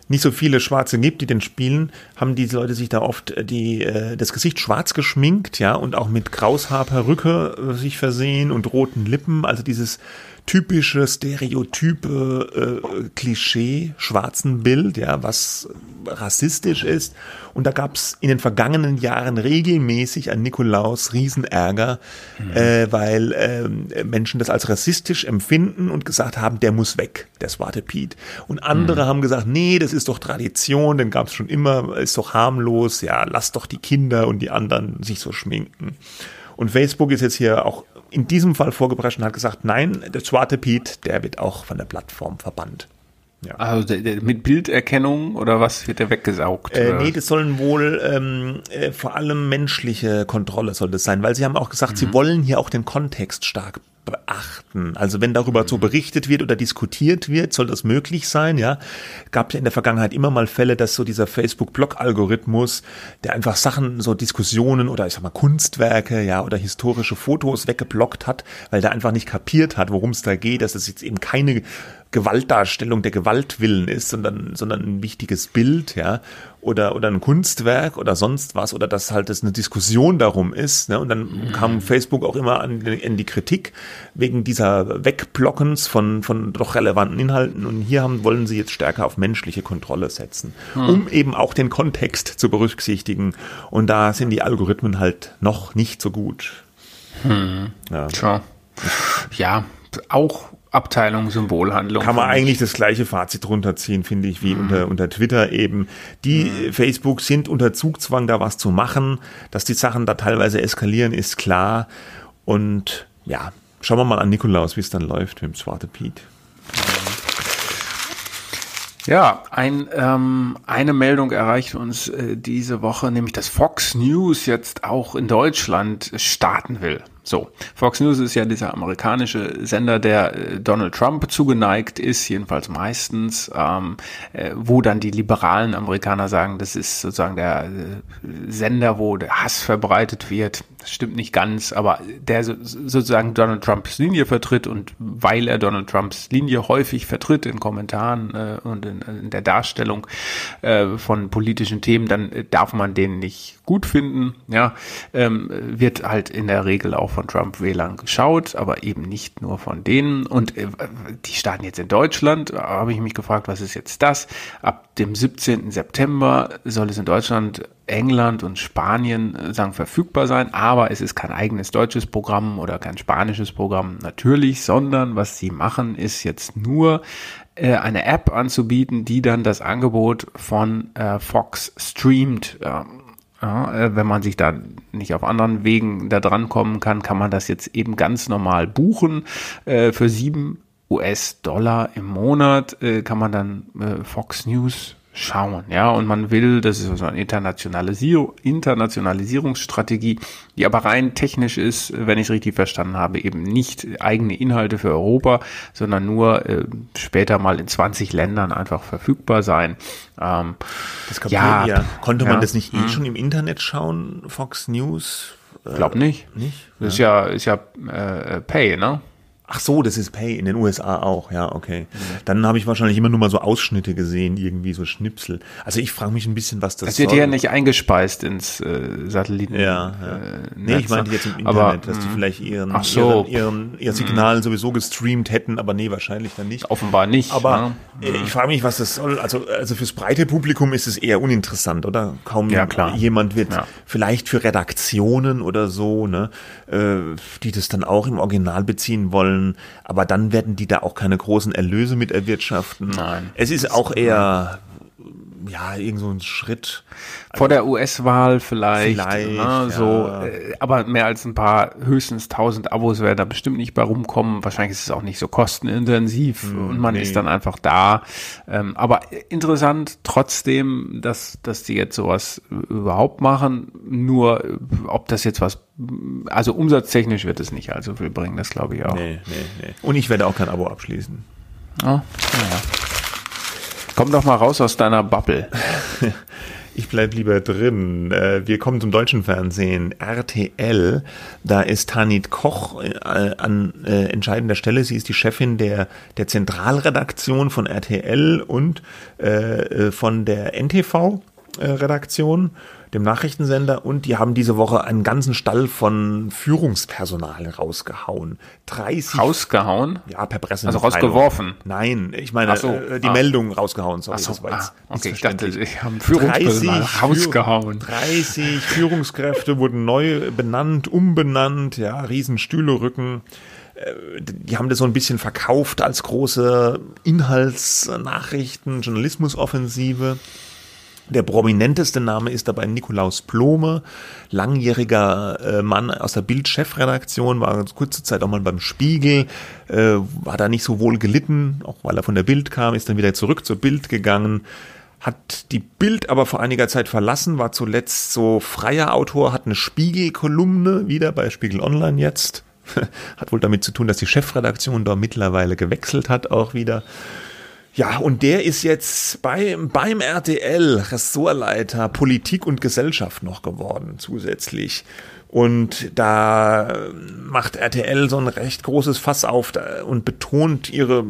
S1: nicht so viele Schwarze gibt, die den spielen, haben die Leute sich da oft äh, die, äh, das Gesicht schwarz geschminkt, ja, und auch mit Kraushaarperücke äh, sich versehen und roten Lippen, also dieses typische stereotype äh, Klischee schwarzen Bild, ja, was rassistisch ist. Und da gab es in den vergangenen Jahren regelmäßig an Nikolaus Riesenärger, mhm. äh, weil äh, Menschen das als rassistisch empfinden und gesagt haben, der muss weg, der Swarte Piet. Und andere mhm. haben gesagt, nee, das ist doch Tradition, den gab es schon immer, ist doch harmlos, ja, lass doch die Kinder und die anderen sich so schminken. Und Facebook ist jetzt hier auch in diesem Fall vorgeprescht und hat gesagt, nein, der Zwarte Piet, der wird auch von der Plattform verbannt.
S2: Ja. Also der, der, mit Bilderkennung oder was wird der weggesaugt?
S1: Äh, nee, das sollen wohl ähm, äh, vor allem menschliche Kontrolle soll das sein, weil sie haben auch gesagt, mhm. sie wollen hier auch den Kontext stark beachten. Also wenn darüber mhm. so berichtet wird oder diskutiert wird, soll das möglich sein, ja. Gab ja in der Vergangenheit immer mal Fälle, dass so dieser Facebook-Blog-Algorithmus, der einfach Sachen, so Diskussionen oder ich sag mal Kunstwerke, ja, oder historische Fotos weggeblockt hat, weil der einfach nicht kapiert hat, worum es da geht, dass es jetzt eben keine Gewaltdarstellung der Gewaltwillen ist, sondern, sondern ein wichtiges Bild, ja, oder, oder ein Kunstwerk oder sonst was, oder dass halt es eine Diskussion darum ist, ne? Und dann mhm. kam Facebook auch immer an, in die Kritik wegen dieser Wegblockens von, von doch relevanten Inhalten. Und hier haben, wollen sie jetzt stärker auf menschliche Kontrolle setzen, mhm. um eben auch den Kontext zu berücksichtigen. Und da sind die Algorithmen halt noch nicht so gut.
S2: Mhm. Ja. ja, auch Abteilung Symbolhandlung.
S1: Kann man eigentlich das gleiche Fazit runterziehen, finde ich, wie mhm. unter, unter Twitter eben. Die mhm. Facebook sind unter Zugzwang, da was zu machen. Dass die Sachen da teilweise eskalieren, ist klar. Und ja, schauen wir mal an Nikolaus, wie es dann läuft mit dem Swarte Pete.
S2: Ja, ein, ähm, eine Meldung erreicht uns äh, diese Woche, nämlich dass Fox News jetzt auch in Deutschland starten will. So, Fox News ist ja dieser amerikanische Sender, der äh, Donald Trump zugeneigt ist, jedenfalls meistens, ähm, äh, wo dann die liberalen Amerikaner sagen, das ist sozusagen der äh, Sender, wo der Hass verbreitet wird. Das stimmt nicht ganz, aber der so, sozusagen Donald Trumps Linie vertritt und weil er Donald Trumps Linie häufig vertritt in Kommentaren äh, und in, in, der Darstellung äh, von politischen Themen, dann darf man den nicht gut finden. Ja, ähm, wird halt in der Regel auch von Trump-Wählern geschaut, aber eben nicht nur von denen. Und äh, die starten jetzt in Deutschland. Da habe ich mich gefragt, was ist jetzt das? Ab dem 17. September soll es in Deutschland, England und Spanien äh, sagen verfügbar sein, aber es ist kein eigenes deutsches Programm oder kein spanisches Programm natürlich, sondern was sie machen, ist jetzt nur äh, eine App anzubieten, die dann das Angebot von äh, Fox streamt. Ähm, ja, äh, wenn man sich da nicht auf anderen Wegen da dran kommen kann, kann man das jetzt eben ganz normal buchen. Äh, für sieben US-Dollar im Monat äh, kann man dann äh, Fox News schauen, ja, und man will, das ist so eine Internationalisierung, Internationalisierungsstrategie, die aber rein technisch ist, wenn ich es richtig verstanden habe, eben nicht eigene Inhalte für Europa, sondern nur äh, später mal in 20 Ländern einfach verfügbar sein. Ähm,
S1: das ja, ja. Konnte man
S2: ja,
S1: das nicht eh
S2: hm.
S1: schon im Internet schauen, Fox News?
S2: Glaub nicht.
S1: Nicht?
S2: Das ist ja, ist ja äh, Pay, ne?
S1: Ach so, das ist Pay in den USA auch, ja, okay. Dann habe ich wahrscheinlich immer nur mal so Ausschnitte gesehen, irgendwie so Schnipsel. Also ich frage mich ein bisschen, was das
S2: Das wird
S1: soll.
S2: ja nicht eingespeist ins äh, Satelliten.
S1: Ja, ja.
S2: Äh,
S1: Nee, ich meinte
S2: ne?
S1: jetzt im Internet,
S2: Aber,
S1: dass die
S2: mh,
S1: vielleicht ihren,
S2: so.
S1: ihren, ihren, ihr Signal sowieso gestreamt hätten, aber nee, wahrscheinlich dann nicht.
S2: Offenbar nicht.
S1: Aber
S2: ne?
S1: äh, ich frage mich, was das soll. Also, also fürs breite Publikum ist es eher uninteressant, oder? Kaum
S2: Ja, klar.
S1: jemand wird
S2: Ja.
S1: vielleicht für Redaktionen oder so, ne, äh, die das dann auch im Original beziehen wollen, aber dann werden die da auch keine großen Erlöse mit erwirtschaften.
S2: Nein.
S1: Es ist auch eher ja, irgend so ein Schritt.
S2: Vor der US-Wahl vielleicht,
S1: Vielleicht,
S2: ne,
S1: ja.
S2: so, äh, aber mehr als ein paar, höchstens 1000 Abos werden da bestimmt nicht bei rumkommen. Wahrscheinlich ist es auch nicht so kostenintensiv und man
S1: nee.
S2: ist dann einfach da. Ähm, aber interessant trotzdem, dass, dass die jetzt sowas überhaupt machen. Nur, ob das jetzt was, also umsatztechnisch wird es nicht allzu viel bringen, das glaube ich auch.
S1: Nee, nee, nee. Und ich werde auch kein Abo abschließen.
S2: Ja, naja. Komm doch mal raus aus deiner Bubble.
S1: Ich bleib lieber drin. Äh, Wir kommen zum deutschen Fernsehen. RTL, da ist Tanit Koch äh, an äh, entscheidender Stelle. Sie ist die Chefin der, der Zentralredaktion von RTL und von der NTV-Redaktion, dem Nachrichtensender. Und die haben diese Woche einen ganzen Stall von Führungspersonal rausgehauen. 30
S2: Rausgehauen?
S1: ja, per Presse.
S2: Also rausgeworfen?
S1: Nein, ich meine
S2: so,
S1: äh, die
S2: ah.
S1: Meldung rausgehauen. Sorry,
S2: so,
S1: das war
S2: ah,
S1: jetzt
S2: okay, ich dachte, ich habe Führungspersonal
S1: 30
S2: rausgehauen.
S1: 30 Führungskräfte wurden neu benannt, umbenannt, ja, Riesenstühlerücken. Äh, Die haben das so ein bisschen verkauft als große Inhaltsnachrichten, Journalismusoffensive. Der prominenteste Name ist dabei Nikolaus Blome, langjähriger äh, Mann aus der Bild-Chefredaktion, war kurze Zeit auch mal beim Spiegel, äh, war da nicht so wohl gelitten, auch weil er von der Bild kam, ist dann wieder zurück zur Bild gegangen, hat die Bild aber vor einiger Zeit verlassen, war zuletzt so freier Autor, hat eine Spiegel-Kolumne wieder bei Spiegel Online jetzt. Hat wohl damit zu tun, dass die Chefredaktion da mittlerweile gewechselt hat auch wieder. Ja, und der ist jetzt bei, beim RTL Ressortleiter Politik und Gesellschaft noch geworden zusätzlich. Und da macht RTL so ein recht großes Fass auf und betont ihre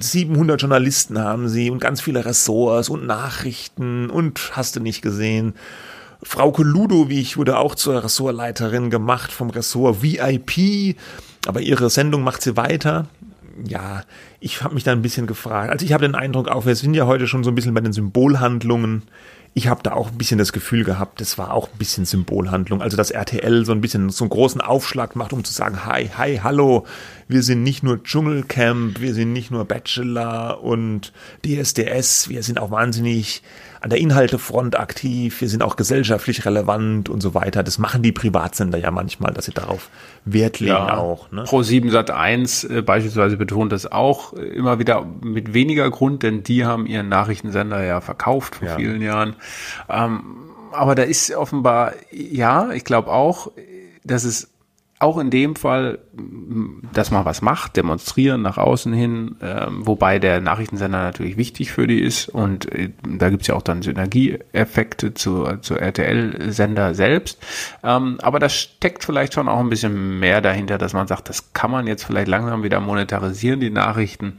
S1: 700 Journalisten haben sie und ganz viele Ressorts und Nachrichten und hast du nicht gesehen. Frauke Ludowig wurde auch zur Ressortleiterin gemacht vom Ressort VIP, aber ihre Sendung macht sie weiter. Ja, ich habe mich da ein bisschen gefragt. Also ich habe den Eindruck auch, wir sind ja heute schon so ein bisschen bei den Symbolhandlungen. Ich habe da auch ein bisschen das Gefühl gehabt, das war auch ein bisschen Symbolhandlung. Also dass RTL so ein bisschen so einen großen Aufschlag macht, um zu sagen, hi, hi, hallo, wir sind nicht nur Dschungelcamp, wir sind nicht nur Bachelor und DSDS, wir sind auch wahnsinnig an der Inhaltefront aktiv, wir sind auch gesellschaftlich relevant und so weiter. Das machen die Privatsender ja manchmal, dass sie darauf Wert legen auch. Ne?
S2: Pro 7 Sat 1 äh, beispielsweise betont das auch äh, immer wieder mit weniger Grund, denn die haben ihren Nachrichtensender ja verkauft vor
S1: Ja.
S2: vielen Jahren. Ähm, aber da ist offenbar, ja, ich glaube auch, dass es auch in dem Fall, dass man was macht, demonstrieren nach außen hin, ähm, wobei der Nachrichtensender natürlich wichtig für die ist und äh, da gibt's ja auch dann Synergieeffekte zu, zu RTL-Sender selbst. Ähm, aber da steckt vielleicht schon auch ein bisschen mehr dahinter, dass man sagt, das kann man jetzt vielleicht langsam wieder monetarisieren, die Nachrichten.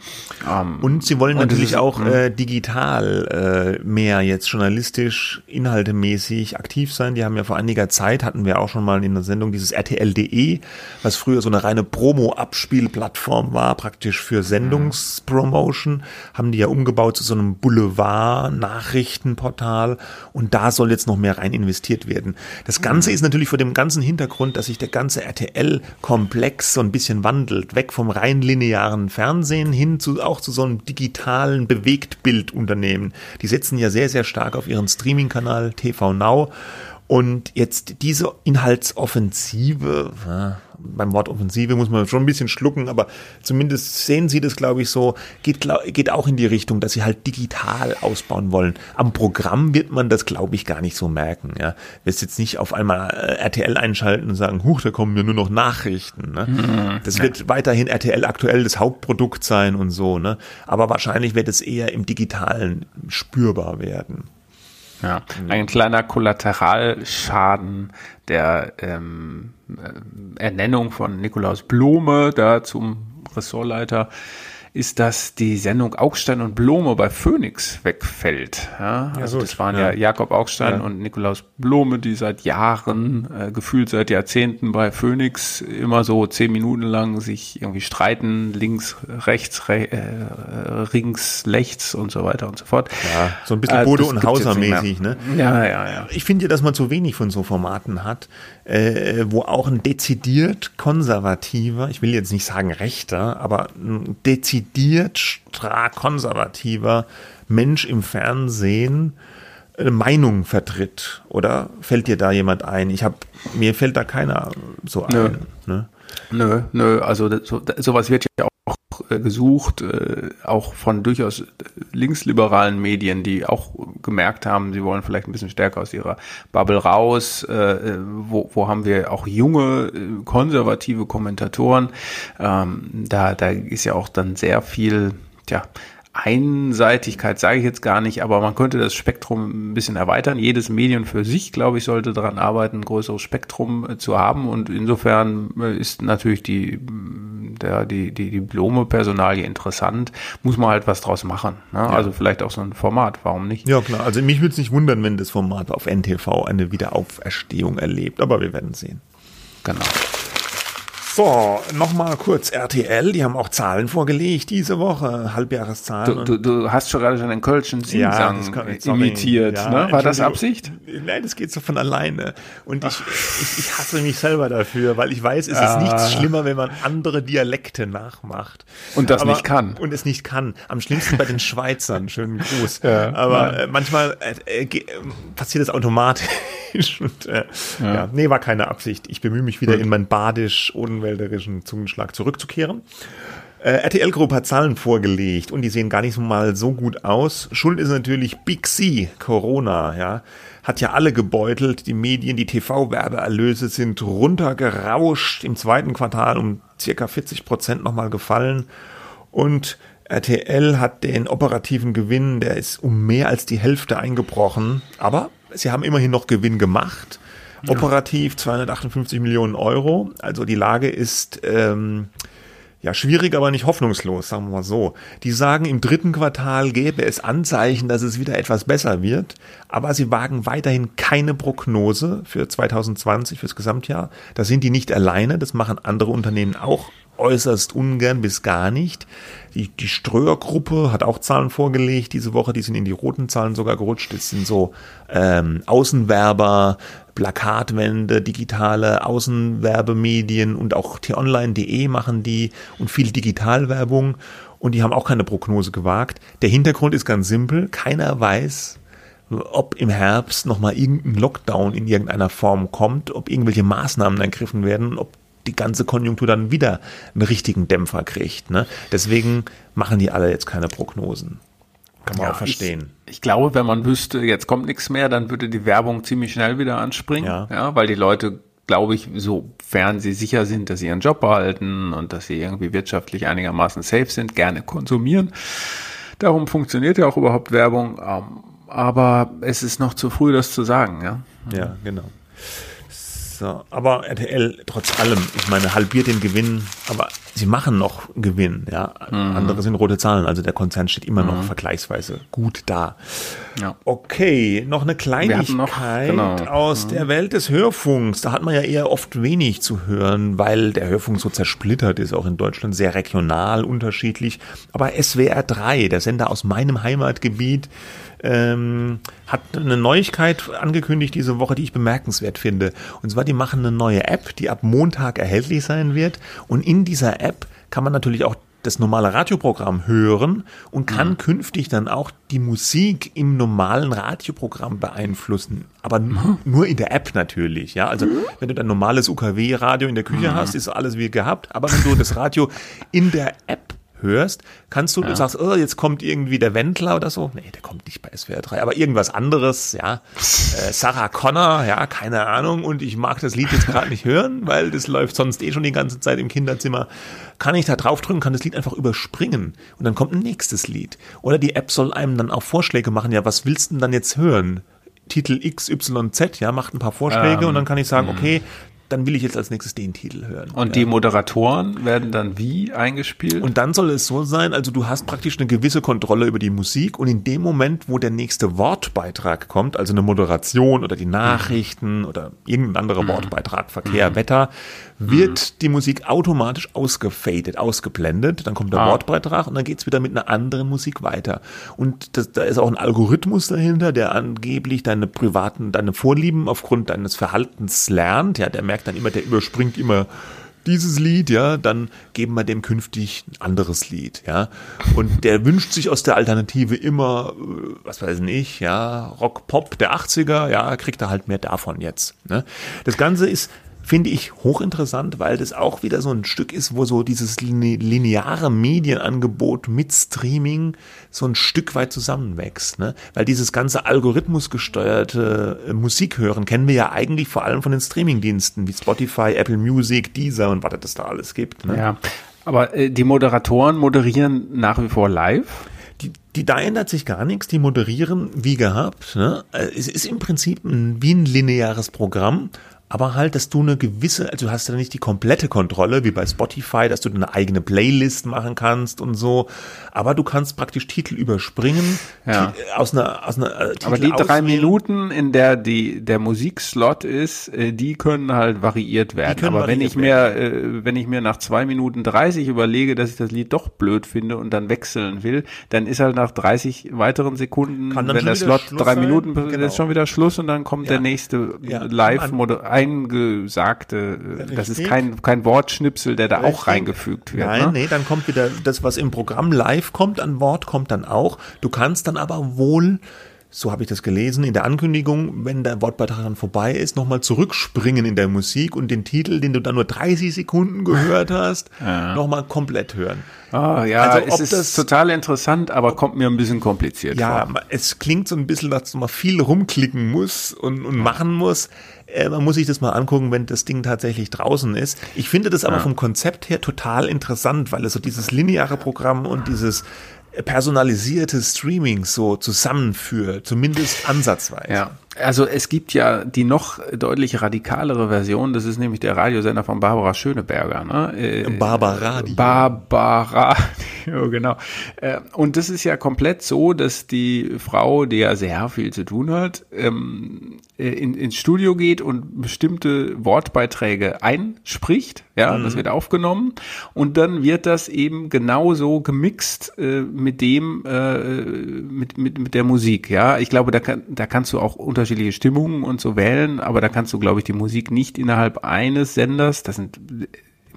S2: Ähm,
S1: Und sie wollen
S2: Und
S1: natürlich
S2: es ist-
S1: auch
S2: mhm.
S1: äh, digital äh, mehr jetzt journalistisch, inhaltemäßig aktiv sein. Die haben ja vor einiger Zeit, hatten wir auch schon mal in der Sendung dieses RTL.de, was früher so eine reine Promo-Abspielplattform war, praktisch für Sendungspromotion, haben die ja umgebaut zu so einem Boulevard-Nachrichtenportal und da soll jetzt noch mehr rein investiert werden. Das Ganze ist natürlich vor dem ganzen Hintergrund, dass sich der ganze RTL-Komplex so ein bisschen wandelt, weg vom rein linearen Fernsehen hin zu auch zu so einem digitalen Bewegtbildunternehmen. Die setzen ja sehr, sehr stark auf ihren Streaming-Kanal TV Now Und jetzt diese Inhaltsoffensive, beim Wort Offensive muss man schon ein bisschen schlucken, aber zumindest sehen sie das, glaube ich, so, geht, geht auch in die Richtung, dass sie halt digital ausbauen wollen. Am Programm wird man das, glaube ich, gar nicht so merken. Ja. Wirst jetzt nicht auf einmal äh, RTL einschalten und sagen, huch, da kommen ja nur noch Nachrichten. Ne? Mhm. Das wird weiterhin RTL aktuell das Hauptprodukt sein und so. Ne? Aber wahrscheinlich wird es eher im Digitalen spürbar werden.
S2: Ja, ein kleiner Kollateralschaden der ähm, äh, Ernennung von Nikolaus Blome da zum Ressortleiter ist, dass die Sendung Augstein und Blome bei Phoenix wegfällt. Ja, also ja, das waren ja, ja Jakob Augstein und Nikolaus Blome, die seit Jahren, äh, gefühlt seit Jahrzehnten bei Phoenix immer so zehn Minuten lang sich irgendwie streiten, links, rechts, re, äh, rings, rechts und so weiter und so fort.
S1: Ja, so ein bisschen äh, Bode und Hauser mäßig, ne?
S2: Ja, ja, ja.
S1: Ich finde ja, dass man zu wenig von so Formaten hat, äh, wo auch ein dezidiert konservativer, ich will jetzt nicht sagen rechter, aber ein dezidiert konservativer Mensch im Fernsehen eine Meinung vertritt. Oder fällt dir da jemand ein? Ich habe mir fällt da keiner so ein.
S2: Nö, ne? nö, nö also so, sowas wird ja auch äh, gesucht, äh, auch von durchaus linksliberalen Medien, die auch gemerkt haben, sie wollen vielleicht ein bisschen stärker aus ihrer Bubble raus. Äh, wo, wo haben wir auch junge, konservative Kommentatoren? Ähm, da, da ist ja auch dann sehr viel, tja, Einseitigkeit sage ich jetzt gar nicht, aber man könnte das Spektrum ein bisschen erweitern. Jedes Medium für sich, glaube ich, sollte daran arbeiten, ein größeres Spektrum äh, zu haben. Und insofern äh, ist natürlich die, der, die, die Diplome-Personalie interessant. Muss man halt was draus machen. Ne? Ja. Also vielleicht auch so ein Format, warum nicht?
S1: Ja, klar. Also mich würde es nicht wundern, wenn das Format auf NTV eine Wiederauferstehung erlebt, aber wir werden sehen.
S2: Genau.
S1: So, nochmal kurz RTL, die haben auch Zahlen vorgelegt diese Woche, Halbjahreszahlen.
S2: Du, du, du hast schon gerade schon den Kölschen Singsang ja, imitiert, ja, ne? War das Absicht?
S1: Nein, das geht so von alleine. Und ich, ich, ich, hasse mich selber dafür, weil ich weiß, es ist ah. nichts schlimmer, wenn man andere Dialekte nachmacht.
S2: Und das Aber, nicht kann.
S1: Und es nicht kann. Am schlimmsten bei den Schweizern, schönen Gruß. Ja, Aber äh, manchmal äh, äh, passiert es automatisch. Und, äh, ja. nee, war keine Absicht. Ich bemühe mich wieder in mein badisch unwelt hellwälderischen Zungenschlag zurückzukehren. Äh, RTL Group hat Zahlen vorgelegt und die sehen gar nicht mal so gut aus. Schuld ist natürlich Big C, Corona, ja. Hat ja alle gebeutelt. Die Medien, die TV-Werbeerlöse sind runtergerauscht im zweiten Quartal um circa 40 Prozent nochmal gefallen. Und RTL hat den operativen Gewinn, der ist um mehr als die Hälfte eingebrochen. Aber sie haben immerhin noch Gewinn gemacht. Operativ 258 Millionen Euro. Also die Lage ist ähm, ja schwierig, aber nicht hoffnungslos, sagen wir mal so. Die sagen, im dritten Quartal gäbe es Anzeichen, dass es wieder etwas besser wird, aber sie wagen weiterhin keine Prognose für 2020, fürs Gesamtjahr. Da sind die nicht alleine, das machen andere Unternehmen auch äußerst ungern bis gar nicht. Die, die Ströer-Gruppe hat auch Zahlen vorgelegt diese Woche, die sind in die roten Zahlen sogar gerutscht. Das sind so ähm, Außenwerber, Plakatwände, digitale Außenwerbemedien und auch t-online.de machen die und viel Digitalwerbung und die haben auch keine Prognose gewagt. Der Hintergrund ist ganz simpel, keiner weiß, ob im Herbst nochmal irgendein Lockdown in irgendeiner Form kommt, ob irgendwelche Maßnahmen ergriffen werden, ob die ganze Konjunktur dann wieder einen richtigen Dämpfer kriegt. Ne? Deswegen machen die alle jetzt keine Prognosen. Kann man ja, auch verstehen.
S2: Ich, ich, glaube, wenn man wüsste, jetzt kommt nichts mehr, dann würde die Werbung ziemlich schnell wieder anspringen. Ja, ja weil die Leute glaube ich, sofern sie sicher sind, dass sie ihren Job behalten und dass sie irgendwie wirtschaftlich einigermaßen safe sind, gerne konsumieren. Darum funktioniert ja auch überhaupt Werbung. Ähm, aber es ist noch zu früh, das zu sagen, ja.
S1: Ja, genau. So, aber RTL trotz allem, ich meine, halbiert den Gewinn, aber sie machen noch Gewinn, ja. Mhm. Andere sind rote Zahlen, also der Konzern steht immer mhm. noch vergleichsweise gut da. Ja. Okay, noch eine Kleinigkeit noch, genau. aus mhm. der Welt des Hörfunks. Da hat man ja eher oft wenig zu hören, weil der Hörfunk so zersplittert ist, auch in Deutschland sehr regional unterschiedlich. Aber SWR 3, der Sender aus meinem Heimatgebiet, ähm, hat eine Neuigkeit angekündigt diese Woche, die ich bemerkenswert finde. Und zwar, die machen eine neue App, die ab Montag erhältlich sein wird. Und in dieser App kann man natürlich auch das normale Radioprogramm hören und kann mhm. künftig dann auch die Musik im normalen Radioprogramm beeinflussen. Aber mhm. nur in der App natürlich, ja. Also, mhm. wenn du dein normales UKW-Radio in der Küche mhm. hast, ist alles wie gehabt. Aber wenn du das Radio in der App hörst, kannst du, ja. du sagst, oh, jetzt kommt irgendwie der Wendler oder so. Nee, der kommt nicht bei SWR 3, aber irgendwas anderes, ja. Äh, Sarah Connor, ja, keine Ahnung. Und ich mag das Lied jetzt gerade nicht hören, weil das läuft sonst eh schon die ganze Zeit im Kinderzimmer. Kann ich da draufdrücken, kann das Lied einfach überspringen. Und dann kommt ein nächstes Lied. Oder die App soll einem dann auch Vorschläge machen, ja, was willst du denn dann jetzt hören? Titel XYZ, ja, macht ein paar Vorschläge ähm, und dann kann ich sagen, mhm. okay, dann will ich jetzt als nächstes den Titel hören.
S2: Und ja. die Moderatoren werden dann wie eingespielt?
S1: Und dann soll es so sein, also du hast praktisch eine gewisse Kontrolle über die Musik und in dem Moment, wo der nächste Wortbeitrag kommt, also eine Moderation oder die Nachrichten mhm. oder irgendein anderer mhm. Wortbeitrag, Verkehr, mhm. Wetter, wird mhm. die Musik automatisch ausgefadet, ausgeblendet. Dann kommt der ah. Wortbeitrag und dann geht's wieder mit einer anderen Musik weiter. Und das, da ist auch ein Algorithmus dahinter, der angeblich deine privaten, deine Vorlieben aufgrund deines Verhaltens lernt. Ja, der merkt dann immer, der überspringt immer dieses Lied, ja, dann geben wir dem künftig ein anderes Lied, ja. Und der wünscht sich aus der Alternative immer, äh, was weiß ich, ja, Rock, Pop der 80er, ja, kriegt er halt mehr davon jetzt. Ne? Das Ganze ist finde ich hochinteressant, weil das auch wieder so ein Stück ist, wo so dieses lineare Medienangebot mit Streaming so ein Stück weit zusammenwächst. Ne? Weil dieses ganze algorithmusgesteuerte äh, Musikhören kennen wir ja eigentlich vor allem von den Streamingdiensten wie Spotify, Apple Music, Deezer und was es da alles gibt. Ne?
S2: Ja, aber äh, die Moderatoren moderieren nach wie vor live?
S1: Die, die, da ändert sich gar nichts, die moderieren wie gehabt. Ne? Äh, es ist im Prinzip ein, wie ein lineares Programm, aber halt, dass du eine gewisse, also du hast ja nicht die komplette Kontrolle, wie bei Spotify, dass du eine eigene Playlist machen kannst und so, aber du kannst praktisch Titel überspringen,
S2: ja. aus einer, aus einer äh, Titel Aber die drei Minuten, in der die, der Musikslot ist, äh, die können halt variiert werden. Aber wenn ich mir, äh, wenn ich mir nach zwei Minuten 30 überlege, dass ich das Lied doch blöd finde und dann wechseln will, dann ist halt nach 30 weiteren Sekunden, wenn der Slot Schluss drei sein. Minuten, genau. ist schon wieder Schluss und dann kommt ja. der nächste ja. Live-Moderator eingesagte, Richtig. das ist kein, kein Wortschnipsel, der da Richtig. auch reingefügt wird.
S1: Nein, ne? nee, dann kommt wieder das, was im Programm live kommt an Wort, kommt dann auch. Du kannst dann aber wohl so habe ich das gelesen, in der Ankündigung, wenn der Wortbeitrag dann vorbei ist, nochmal zurückspringen in der Musik und den Titel, den du dann nur 30 Sekunden gehört hast, ja. nochmal komplett hören.
S2: Ah, ja, also, es ist das, total interessant, aber kommt mir ein bisschen kompliziert
S1: ja, vor. Ja, es klingt so ein bisschen, dass man viel rumklicken muss und, und machen muss. Äh, man muss sich das mal angucken, wenn das Ding tatsächlich draußen ist. Ich finde das aber ja. vom Konzept her total interessant, weil es so dieses lineare Programm und dieses personalisierte Streaming so zusammenführt, zumindest ansatzweise.
S2: Ja. Also es gibt ja die noch deutlich radikalere Version, das ist nämlich der Radiosender von Barbara Schöneberger. Ne?
S1: Äh, Barbara.
S2: Barbara, genau. Äh, und das ist ja komplett so, dass die Frau, die ja sehr viel zu tun hat, ähm, äh, in, ins Studio geht und bestimmte Wortbeiträge einspricht. Ja, mhm. das wird aufgenommen und dann wird das eben genauso gemixt äh, mit dem, äh, mit, mit, mit der Musik. Ja, ich glaube, da, kann, da kannst du auch unterschiedliche Stimmungen und so wählen, aber da kannst du, glaube ich, die Musik nicht innerhalb eines Senders, das sind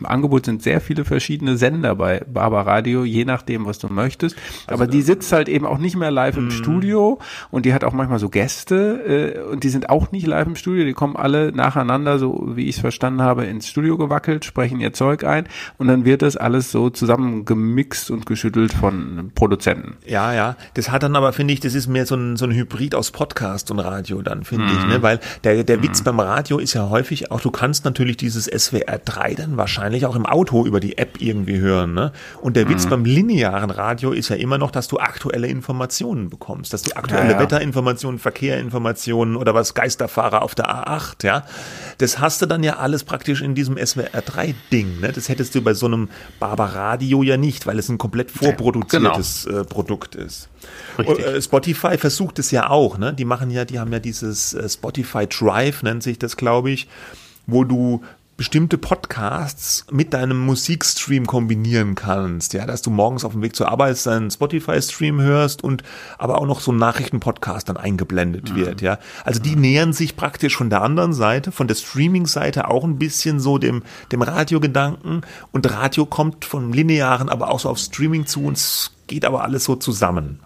S2: im Angebot sind sehr viele verschiedene Sender bei Barber Radio, je nachdem, was du möchtest. Also Aber die sitzt halt eben auch nicht mehr live im mhm. Studio und die hat auch manchmal so Gäste äh, und die sind auch nicht live im Studio. Die kommen alle nacheinander, so wie ich es verstanden habe, ins Studio gewackelt, sprechen ihr Zeug ein und dann wird das alles so zusammengemixt und geschüttelt von Produzenten.
S1: Ja, ja. Das hat dann aber, finde ich, das ist mehr so ein, so ein Hybrid aus Podcast und Radio dann, finde mhm. ich, ne? Weil der, der Witz mhm. beim Radio ist ja häufig auch, du kannst natürlich dieses SWR 3 dann wahrscheinlich wahrscheinlich auch im Auto über die App irgendwie hören. Ne? Und der Witz mhm. beim linearen Radio ist ja immer noch, dass du aktuelle Informationen bekommst, dass du aktuelle ja, ja. Wetterinformationen, Verkehrinformationen oder was Geisterfahrer auf der A8, ja. Das hast du dann ja alles praktisch in diesem SWR3-Ding. Ne? Das hättest du bei so einem Barbaradio ja nicht, weil es ein komplett vorproduziertes genau. äh, Produkt ist. Richtig. Äh, Spotify versucht es ja auch, ne? Die machen ja, die haben ja dieses äh, Spotify Drive, nennt sich das, glaube ich, wo du bestimmte Podcasts mit deinem Musikstream kombinieren kannst, ja, dass du morgens auf dem Weg zur Arbeit deinen Spotify-Stream hörst und aber auch noch so ein Nachrichtenpodcast dann eingeblendet mhm. wird, ja. Also die mhm. nähern sich praktisch von der anderen Seite, von der Streaming-Seite auch ein bisschen so dem, dem Radiogedanken und Radio kommt vom Linearen aber auch so auf Streaming zu und es geht aber alles so zusammen.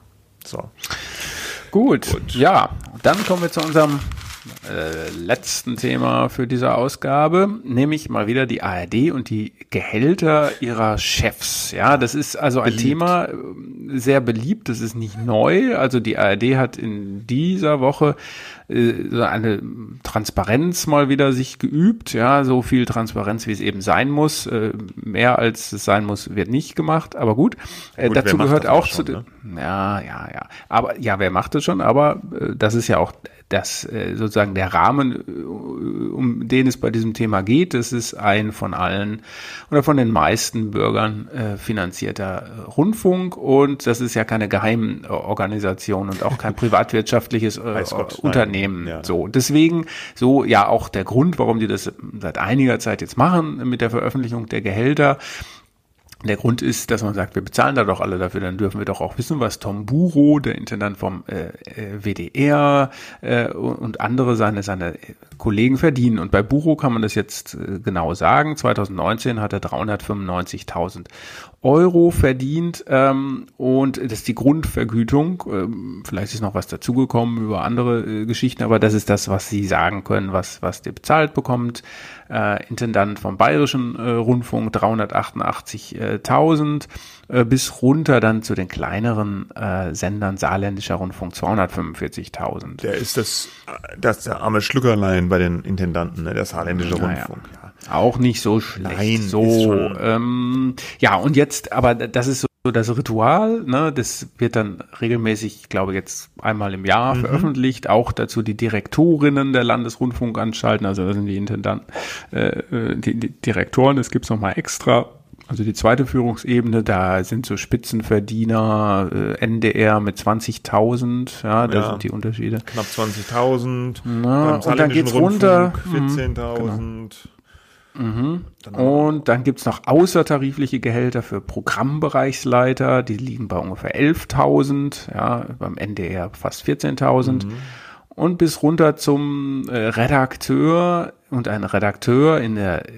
S1: So.
S2: Gut, Gut. ja, dann kommen wir zu unserem äh, letzten Thema für diese Ausgabe, nämlich mal wieder die ARD und die Gehälter ihrer Chefs. Ja, das ist also ein beliebt. Thema äh, sehr beliebt, das ist nicht neu. Also die ARD hat in dieser Woche äh, eine Transparenz mal wieder sich geübt, ja, so viel Transparenz, wie es eben sein muss. Äh, mehr als es sein muss, wird nicht gemacht, aber gut. Äh, gut dazu gehört auch schon, zu, ne? ja, ja, ja. Aber ja, wer macht das schon? Aber das ist ja auch das sozusagen der Rahmen, um den es bei diesem Thema geht. Das ist ein von allen oder von den meisten Bürgern finanzierter Rundfunk und das ist ja keine Geheimorganisation und auch kein privatwirtschaftliches Unternehmen. Unternehmen. Ja. So, deswegen, so ja auch der Grund, warum die das seit einiger Zeit jetzt machen mit der Veröffentlichung der Gehälter. Der Grund ist, dass man sagt, wir bezahlen da doch alle dafür, dann dürfen wir doch auch wissen, was Tom Buro, der Intendant vom äh, äh WDR äh, und andere seine, seine Kollegen verdienen. Und bei Buro kann man das jetzt äh, genau sagen. 2019 hat er 395.000 Euro verdient ähm, und das ist die Grundvergütung. Ähm, vielleicht ist noch was dazugekommen über andere äh, Geschichten, aber das ist das, was Sie sagen können, was, was der bezahlt bekommt. Äh, Intendant vom Bayerischen äh, Rundfunk 388.000 äh, bis runter dann zu den kleineren äh, Sendern Saarländischer Rundfunk 245.000.
S1: Der ist das, das der arme Schlückerlein bei den Intendanten, ne? der Saarländische Rundfunk.
S2: Ja. Auch nicht so schlecht. Nein, so, ähm, ja, und jetzt, aber das ist so das Ritual, ne, das wird dann regelmäßig, ich glaube jetzt einmal im Jahr mhm. veröffentlicht, auch dazu die Direktorinnen der Landesrundfunkanstalten, also das sind die Intendanten, äh, äh die, die Direktoren, das gibt's nochmal extra. Also die zweite Führungsebene, da sind so Spitzenverdiener, äh, NDR mit 20.000, ja, da ja, sind die Unterschiede.
S1: Knapp 20.000.
S2: Und dann geht's runter.
S1: 14.000. Genau.
S2: Mhm. Und dann gibt's noch außertarifliche Gehälter für Programmbereichsleiter, die liegen bei ungefähr 11.000, ja, beim NDR fast 14.000. Mhm. Und bis runter zum äh, Redakteur und ein Redakteur in der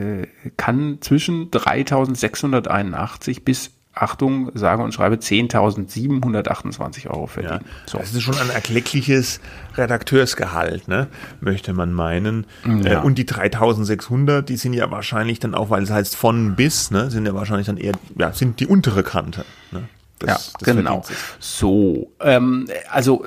S2: äh, kann zwischen 3.681 bis Achtung, sage und schreibe 10.728 Euro verdienen. Ja,
S1: so. Das ist schon ein erkleckliches Redakteursgehalt, ne? möchte man meinen. Ja. Äh, und die 3.600, die sind ja wahrscheinlich dann auch, weil es heißt von bis, ne, sind ja wahrscheinlich dann eher, ja, sind die untere Kante. Ne?
S2: Das, ja, das genau. So, ähm, also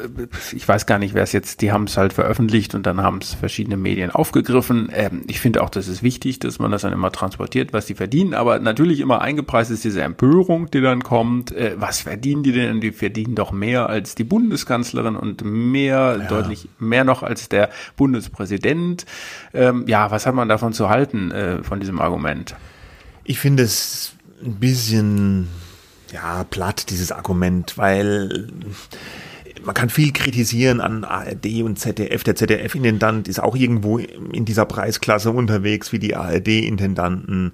S2: ich weiß gar nicht, wer es jetzt, die haben es halt veröffentlicht und dann haben es verschiedene Medien aufgegriffen. Ähm, ich finde auch, das ist wichtig, dass man das dann immer transportiert, was die verdienen, aber natürlich immer eingepreist ist diese Empörung, die dann kommt. Äh, was verdienen die denn? Die verdienen doch mehr als die Bundeskanzlerin und mehr, ja. deutlich mehr noch als der Bundespräsident. Ähm, ja, was hat man davon zu halten, äh, von diesem Argument?
S1: Ich finde es ein bisschen ja, platt, dieses Argument, weil man kann viel kritisieren an ARD und ZDF. Der ZDF-Intendant ist auch irgendwo in dieser Preisklasse unterwegs wie die ARD-Intendanten.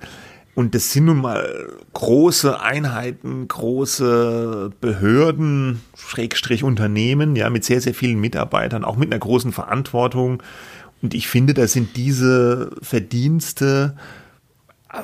S1: Und das sind nun mal große Einheiten, große Behörden, Schrägstrich Unternehmen, ja, mit sehr, sehr vielen Mitarbeitern, auch mit einer großen Verantwortung. Und ich finde, da sind diese Verdienste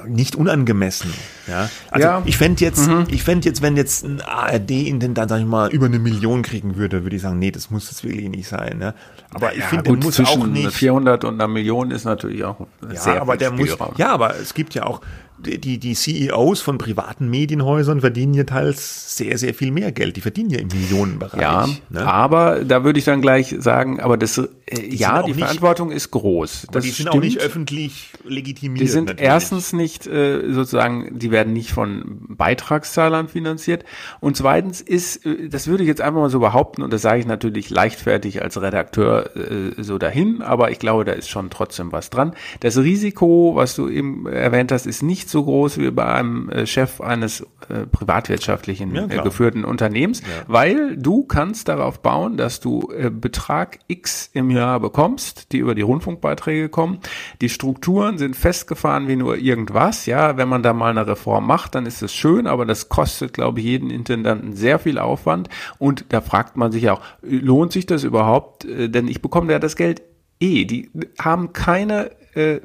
S1: nicht unangemessen. Ja, also ja. ich fände jetzt, mhm. ich fände jetzt, wenn jetzt ein ARD-Intendant, sag ich mal, über eine Million kriegen würde, würde ich sagen, nee, das muss es wirklich nicht sein. Ne?
S2: Aber ja, ich finde, der muss auch nicht. 400 und einer Million ist natürlich auch
S1: ja, sehr aber der muss, Ja, aber es gibt ja auch die, die CEOs von privaten Medienhäusern verdienen ja teils sehr, sehr viel mehr Geld. Die verdienen ja im Millionenbereich.
S2: Ja, ne? aber da würde ich dann gleich sagen, aber das, äh, ja, die nicht, Verantwortung ist groß.
S1: Das die sind stimmt. auch nicht öffentlich legitimiert.
S2: Die sind natürlich. erstens nicht äh, sozusagen, die werden nicht von Beitragszahlern finanziert. Und zweitens ist, äh, das würde ich jetzt einfach mal so behaupten, und das sage ich natürlich leichtfertig als Redakteur äh, so dahin, aber ich glaube, da ist schon trotzdem was dran. Das Risiko, was du eben erwähnt hast, ist nicht nicht so groß wie bei einem äh, Chef eines äh, privatwirtschaftlichen
S1: Ja,
S2: äh, geführten Unternehmens, weil du kannst darauf bauen, dass du äh, Betrag X im Jahr bekommst, die über die Rundfunkbeiträge kommen. Die Strukturen sind festgefahren wie nur irgendwas. Ja, wenn man da mal eine Reform macht, dann ist es schön, aber das kostet, glaube ich, jeden Intendanten sehr viel Aufwand. Und da fragt man sich auch, lohnt sich das überhaupt? Äh, Denn ich bekomme ja das Geld eh. Die haben keine äh,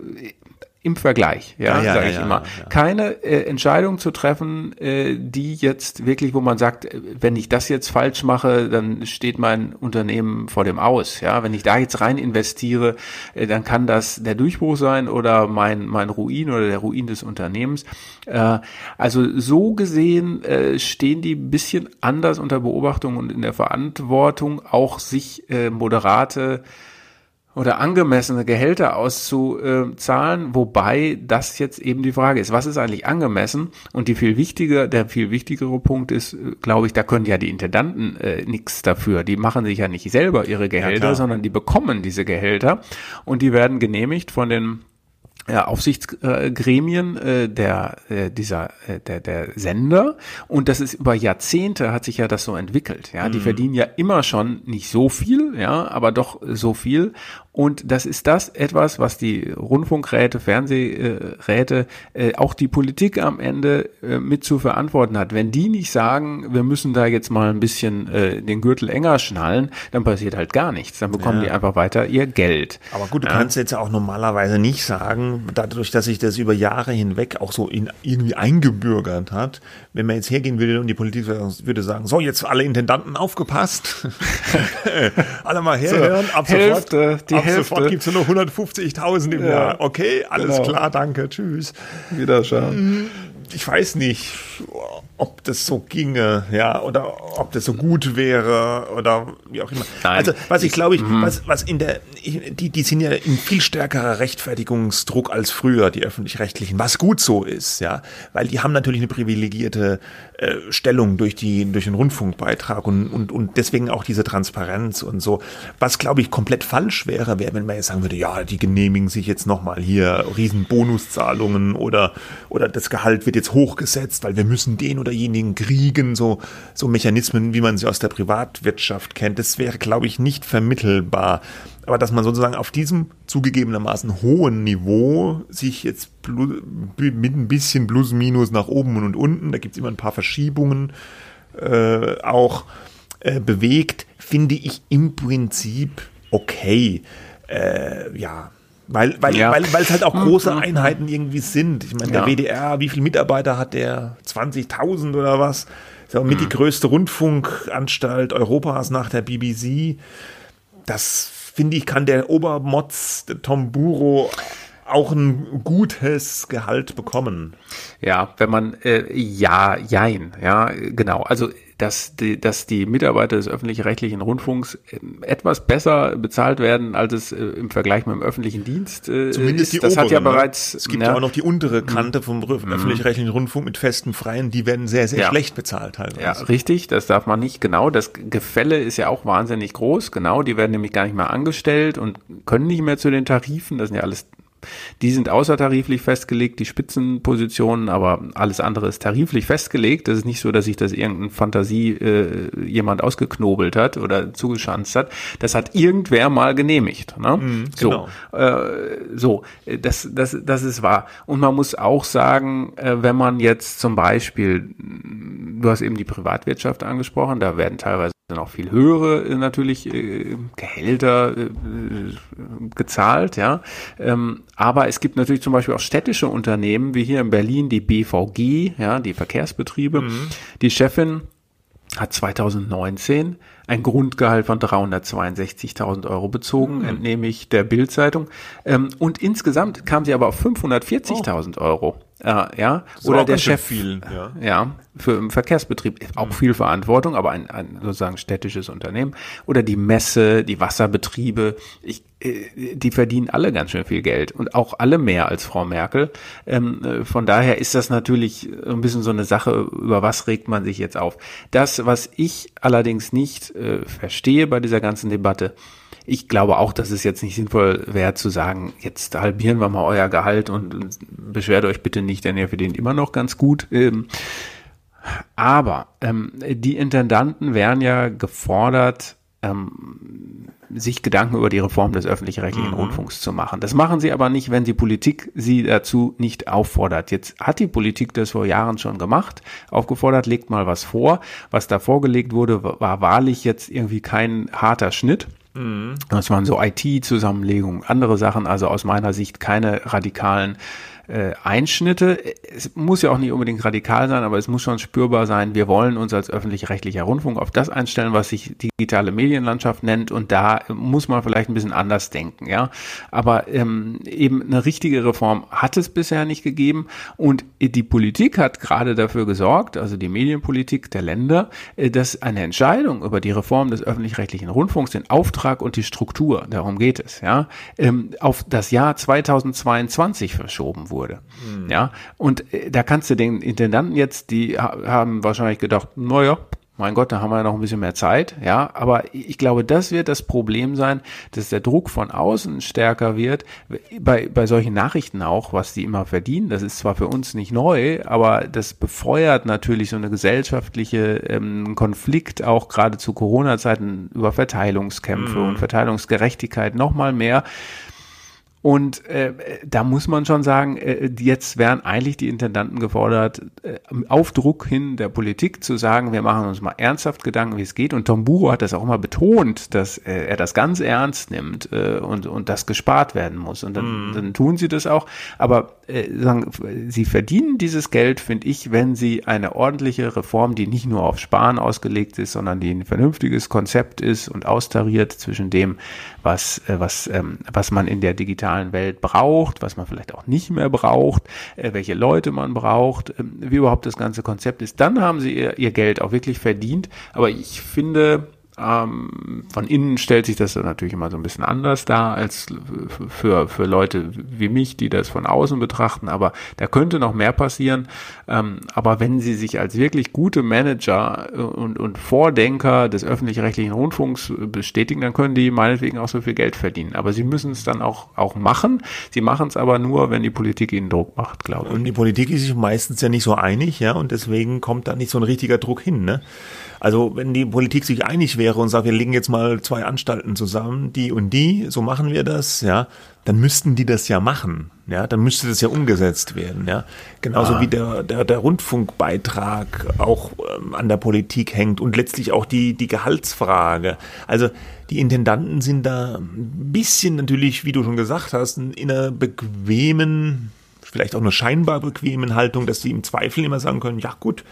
S2: im Vergleich, ja,
S1: Ja, ja,
S2: sage ich
S1: ja,
S2: immer, keine äh, Entscheidung zu treffen, äh, die jetzt wirklich, wo man sagt, äh, wenn ich das jetzt falsch mache, dann steht mein Unternehmen vor dem Aus. Ja, wenn ich da jetzt rein investiere, äh, dann kann das der Durchbruch sein oder mein mein Ruin oder der Ruin des Unternehmens. Äh, also so gesehen äh, stehen die ein bisschen anders unter Beobachtung und in der Verantwortung, auch sich äh, moderate oder angemessene Gehälter auszuzahlen, wobei das jetzt eben die Frage ist, was ist eigentlich angemessen? Und die viel wichtiger, der viel wichtigere Punkt ist, äh, glaube ich, da können ja die Intendanten äh, nichts dafür. Die machen sich ja nicht selber ihre Gehälter,
S1: klar.
S2: sondern die bekommen diese Gehälter und die werden genehmigt von den ja, Aufsichtsgremien äh, der äh, dieser äh, der der Sender. Und das ist über Jahrzehnte hat sich ja das so entwickelt ja. Die verdienen ja immer schon nicht so viel ja aber doch so viel und das ist das etwas was die Rundfunkräte Fernsehräte äh, auch die Politik am Ende äh, mit zu verantworten hat. Wenn die nicht sagen wir müssen da jetzt mal ein bisschen äh, den Gürtel enger schnallen dann passiert halt gar nichts. Dann bekommen
S1: Ja.
S2: die einfach weiter ihr Geld.
S1: Aber gut, du kannst jetzt ja auch normalerweise nicht sagen, dadurch, dass sich das über Jahre hinweg auch so in, irgendwie eingebürgert hat, wenn man jetzt hergehen würde und die Politik würde sagen, so, jetzt alle Intendanten aufgepasst, alle mal herhören, ab
S2: Hälfte,
S1: sofort,
S2: die
S1: ab
S2: Hälfte.
S1: sofort gibt's nur noch 150.000 im
S2: Ja.
S1: Jahr. Okay, alles
S2: Genau.
S1: klar, danke, tschüss.
S2: Wiederschauen
S1: Ich weiß nicht, ob das so ginge, ja, oder ob das so gut wäre oder wie auch immer.
S2: Nein.
S1: Also, was ich glaube ich, was, was in der, die, die sind ja in viel stärkerer Rechtfertigungsdruck als früher, die öffentlich-rechtlichen, was gut so ist, ja, weil die haben natürlich eine privilegierte äh, Stellung durch die, durch den Rundfunkbeitrag und, und, und deswegen auch diese Transparenz und so. Was glaube ich komplett falsch wäre, wäre, wenn man jetzt sagen würde, ja, die genehmigen sich jetzt nochmal hier riesen Bonuszahlungen oder, oder das Gehalt wird jetzt hochgesetzt, weil wir müssen den oder jenigen kriegen, so, so Mechanismen, wie man sie aus der Privatwirtschaft kennt. Das wäre, glaube ich, nicht vermittelbar. Aber dass man sozusagen auf diesem zugegebenermaßen hohen Niveau sich jetzt mit ein bisschen plus minus nach oben und unten, da gibt es immer ein paar Verschiebungen, äh, auch äh, bewegt, finde ich im Prinzip okay. Äh, ja. Weil, weil,
S2: Ja.
S1: weil, weil es halt auch große Einheiten irgendwie sind. Ich meine, der
S2: Ja.
S1: WDR, wie viele Mitarbeiter hat der? 20.000 oder was? Ist ja mit die größte Rundfunkanstalt Europas nach der BBC. Das finde ich, kann der Obermotz, der Tom Buro, auch ein gutes Gehalt bekommen.
S2: Ja, wenn man äh, ja, jein, ja, genau. Also dass die, dass die Mitarbeiter des öffentlich-rechtlichen Rundfunks äh, etwas besser bezahlt werden, als es äh, im Vergleich mit dem öffentlichen Dienst äh,
S1: Zumindest
S2: ist.
S1: die
S2: das hat ja
S1: ne?
S2: bereits.
S1: Es gibt
S2: ja,
S1: ja auch noch die untere Kante vom öffentlich-rechtlichen Rundfunk mit festen Freien, die werden sehr, sehr
S2: Ja.
S1: schlecht bezahlt teilweise.
S2: Ja, richtig, das darf man nicht. Genau, das Gefälle ist ja auch wahnsinnig groß. Genau, die werden nämlich gar nicht mehr angestellt und können nicht mehr zu den Tarifen. Das sind ja alles, die sind außertariflich festgelegt, die Spitzenpositionen, aber alles andere ist tariflich festgelegt. Das ist nicht so, dass sich das irgendein Fantasie äh, jemand ausgeknobelt hat oder zugeschanzt hat. Das hat irgendwer mal genehmigt. Ne?
S1: genau.
S2: So, äh, so, das, das, das ist wahr. Und man muss auch sagen, äh, wenn man jetzt zum Beispiel, du hast eben die Privatwirtschaft angesprochen, da werden teilweise noch viel höhere äh, natürlich äh, Gehälter äh, äh, gezahlt, ja. Ähm, aber es gibt natürlich zum Beispiel auch städtische Unternehmen, wie hier in Berlin die BVG, ja, die Verkehrsbetriebe. Die Chefin hat 2019 ein Grundgehalt von 362.000 Euro bezogen, entnehme ich der Bildzeitung. Ähm, und insgesamt kam sie aber auf 540.000 Euro. Äh, ja, oder der Chef,
S1: viel, ja.
S2: ja, für im Verkehrsbetrieb auch viel Verantwortung, aber ein, ein sozusagen städtisches Unternehmen oder die Messe, die Wasserbetriebe, ich, äh, die verdienen alle ganz schön viel Geld und auch alle mehr als Frau Merkel. Ähm, äh, von daher ist das natürlich ein bisschen so eine Sache, über was regt man sich jetzt auf. Das, was ich allerdings nicht äh, verstehe bei dieser ganzen Debatte, ich glaube auch, dass es jetzt nicht sinnvoll wäre zu sagen, jetzt halbieren wir mal euer Gehalt und, beschwert euch bitte nicht, denn ihr verdient immer noch ganz gut. Ähm, aber ähm, die Intendanten wären ja gefordert, ähm, sich Gedanken über die Reform des öffentlich-rechtlichen mhm. Rundfunks zu machen. Das machen sie aber nicht, wenn die Politik sie dazu nicht auffordert. Jetzt hat die Politik das vor Jahren schon gemacht, aufgefordert, legt mal was vor. Was da vorgelegt wurde, war wahrlich jetzt irgendwie kein harter Schnitt. Mhm. Das waren so IT-Zusammenlegungen, andere Sachen, also aus meiner Sicht keine radikalen äh, Einschnitte. Es muss ja auch nicht unbedingt radikal sein, aber es muss schon spürbar sein, wir wollen uns als öffentlich-rechtlicher Rundfunk auf das einstellen, was sich digitale Medienlandschaft nennt und da muss man vielleicht ein bisschen anders denken, ja. Aber ähm, eben eine richtige Reform hat es bisher nicht gegeben und die Politik hat gerade dafür gesorgt, also die Medienpolitik der Länder, äh, dass eine Entscheidung über die Reform des öffentlich-rechtlichen Rundfunks, den Auftrag und die Struktur, darum geht es, ja, ähm, auf das Jahr 2022 verschoben wurde wurde. Mhm. Ja, und äh, da kannst du den Intendanten jetzt, die haben wahrscheinlich gedacht, naja, mein Gott, da haben wir ja noch ein bisschen mehr Zeit, ja, aber ich glaube, das wird das Problem sein, dass der Druck von außen stärker wird, bei, bei solchen Nachrichten auch, was die immer verdienen, das ist zwar für uns nicht neu, aber das befeuert natürlich so eine gesellschaftliche ähm, Konflikt, auch gerade zu Corona-Zeiten über Verteilungskämpfe mhm. und Verteilungsgerechtigkeit nochmal mehr, und äh, da muss man schon sagen, äh, jetzt wären eigentlich die Intendanten gefordert, äh, auf Druck hin der Politik zu sagen, wir machen uns mal ernsthaft Gedanken, wie es geht. Und Tom Buro hat das auch mal betont, dass äh, er das ganz ernst nimmt äh, und, und das gespart werden muss. Und dann, mm. dann tun sie das auch. Aber äh, sagen, sie verdienen dieses Geld, finde ich, wenn sie eine ordentliche Reform, die nicht nur auf Sparen ausgelegt ist, sondern die ein vernünftiges Konzept ist und austariert zwischen dem, was, äh, was, ähm, was man in der digitalen Welt braucht, was man vielleicht auch nicht mehr braucht, äh, welche Leute man braucht, äh, wie überhaupt das ganze Konzept ist. Dann haben sie ihr, ihr Geld auch wirklich verdient. Aber ich finde, ähm, von innen stellt sich das natürlich immer so ein bisschen anders dar als für, für Leute wie mich, die das von außen betrachten. Aber da könnte noch mehr passieren. Ähm, aber wenn sie sich als wirklich gute Manager und, und Vordenker des öffentlich-rechtlichen Rundfunks bestätigen, dann können die meinetwegen auch so viel Geld verdienen. Aber sie müssen es dann auch, auch machen. Sie machen es aber nur, wenn die Politik ihnen Druck macht, glaube ich.
S1: Und die Politik ist sich meistens ja nicht so einig, ja, und deswegen kommt da nicht so ein richtiger Druck hin, ne? Also wenn die Politik sich einig wäre und sagt, wir legen jetzt mal zwei Anstalten zusammen, die und die, so machen wir das, ja, dann müssten die das ja machen, ja, dann müsste das ja umgesetzt werden, ja. Genauso ah. wie der, der, der Rundfunkbeitrag auch ähm, an der Politik hängt und letztlich auch die, die Gehaltsfrage. Also die Intendanten sind da ein bisschen natürlich, wie du schon gesagt hast, in einer bequemen, vielleicht auch nur scheinbar bequemen Haltung, dass sie im Zweifel immer sagen können, ja gut,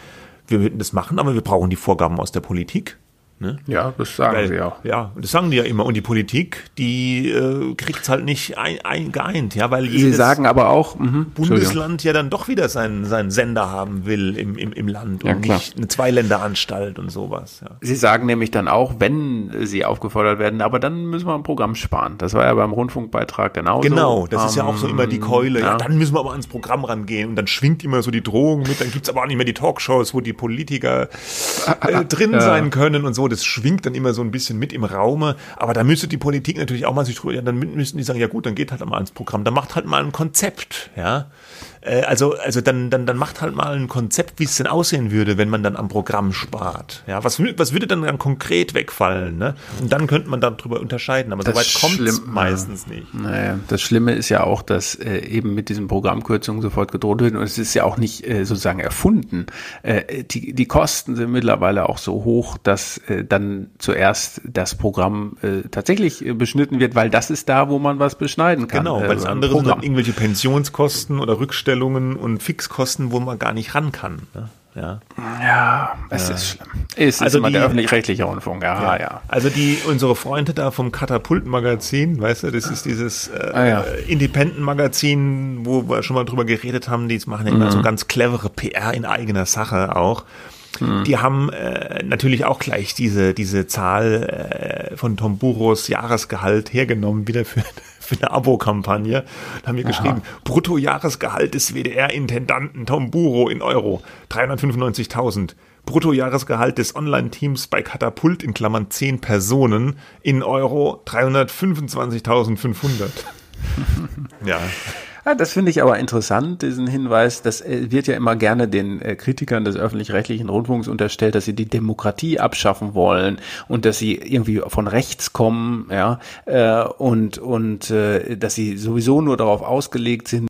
S1: wir würden das machen, aber wir brauchen die Vorgaben aus der Politik.
S2: Ne? Ja, das sagen Weil, sie auch.
S1: Ja, das sagen die ja immer. Und die Politik, die äh, kriegt es halt nicht ein, ein, geeint, ja, weil
S2: sie sagen aber auch
S1: mh, Bundesland ja dann doch wieder seinen, seinen Sender haben will im, im, im Land ja, und klar. nicht eine Zweiländeranstalt und sowas. Ja.
S2: Sie sagen nämlich dann auch, wenn sie aufgefordert werden, aber dann müssen wir ein Programm sparen. Das war ja beim Rundfunkbeitrag genauso.
S1: Genau, das um, ist ja auch so immer die Keule. Ja. ja. dann müssen wir aber ans Programm rangehen und dann schwingt immer so die Drohung mit. Dann gibt's aber auch nicht mehr die Talkshows, wo die Politiker äh, drin sein können und so das schwingt dann immer so ein bisschen mit im Raume. Aber da müsste die Politik natürlich auch mal sich drüber, ja, dann müssten die sagen, ja gut, dann geht halt mal ans Programm, dann macht halt mal ein Konzept, ja. Äh, also, also dann, dann, dann macht halt mal ein Konzept, wie es denn aussehen würde, wenn man dann am Programm spart. Ja, was, was würde dann, dann konkret wegfallen? Ne? Und dann könnte man darüber unterscheiden, aber soweit kommt es meistens nicht.
S2: Naja, das Schlimme ist ja auch, dass äh, eben mit diesen Programmkürzungen sofort gedroht wird und es ist ja auch nicht äh, sozusagen erfunden. Äh, die, die Kosten sind mittlerweile auch so hoch, dass äh, dann zuerst das Programm tatsächlich beschnitten wird, weil das ist da, wo man was beschneiden kann.
S1: Genau, weil das andere sind dann irgendwelche Pensionskosten oder Rückstellungen Umstellungen und Fixkosten, wo man gar nicht ran kann. Ne?
S2: Ja, ja es ja. ist schlimm. Es also ist immer die, der öffentlich-rechtliche Rundfunk, ja, ja, ja,
S1: Also die, unsere Freunde da vom Katapult-Magazin, weißt du, das ist dieses äh, ah, ja. Independent-Magazin, wo wir schon mal drüber geredet haben, die machen ja immer mhm. so ganz clevere PR in eigener Sache auch. Mhm. Die haben äh, natürlich auch gleich diese, diese Zahl äh, von Tom Buros Jahresgehalt hergenommen, wieder für, für eine Abo-Kampagne. Da haben wir Aha. geschrieben, Bruttojahresgehalt des WDR-Intendanten Tom Buro in Euro, 395.000. Bruttojahresgehalt des Online-Teams bei Katapult in Klammern 10 Personen in Euro 325.500.
S2: ja. Ja, das finde ich aber interessant, diesen Hinweis. Das äh, wird ja immer gerne den äh, Kritikern des öffentlich-rechtlichen Rundfunks unterstellt, dass sie die Demokratie abschaffen wollen und dass sie irgendwie von rechts kommen, ja, äh, und, und dass sie sowieso nur darauf ausgelegt sind,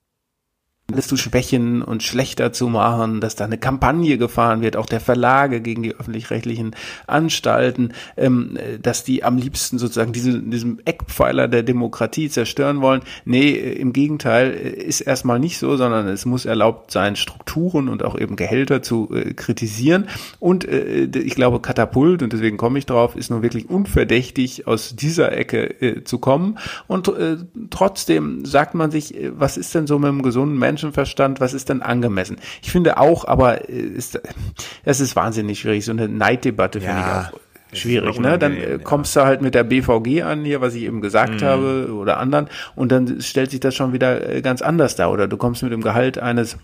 S2: alles zu schwächen und schlechter zu machen, dass da eine Kampagne gefahren wird, auch der Verlage gegen die öffentlich-rechtlichen Anstalten, ähm, dass die am liebsten sozusagen diese, diesen Eckpfeiler der Demokratie zerstören wollen. Nee, im Gegenteil, ist erstmal nicht so, sondern es muss erlaubt sein, Strukturen und auch eben Gehälter zu äh, kritisieren. Und äh, ich glaube, Katapult, und deswegen komme ich drauf, ist nun wirklich unverdächtig, aus dieser Ecke äh, zu kommen. Und äh, trotzdem sagt man sich, äh, was ist denn so mit einem gesunden Menschen Menschenverstand, was ist denn angemessen? Ich finde auch, aber äh, ist, das ist wahnsinnig schwierig. So eine Neiddebatte finde ja. ich auch schwierig, ne? Dann äh, kommst du halt mit der BVG an hier, was ich eben gesagt mhm. habe, oder anderen, und dann stellt sich das schon wieder äh, ganz anders dar. Oder du kommst mit dem Gehalt eines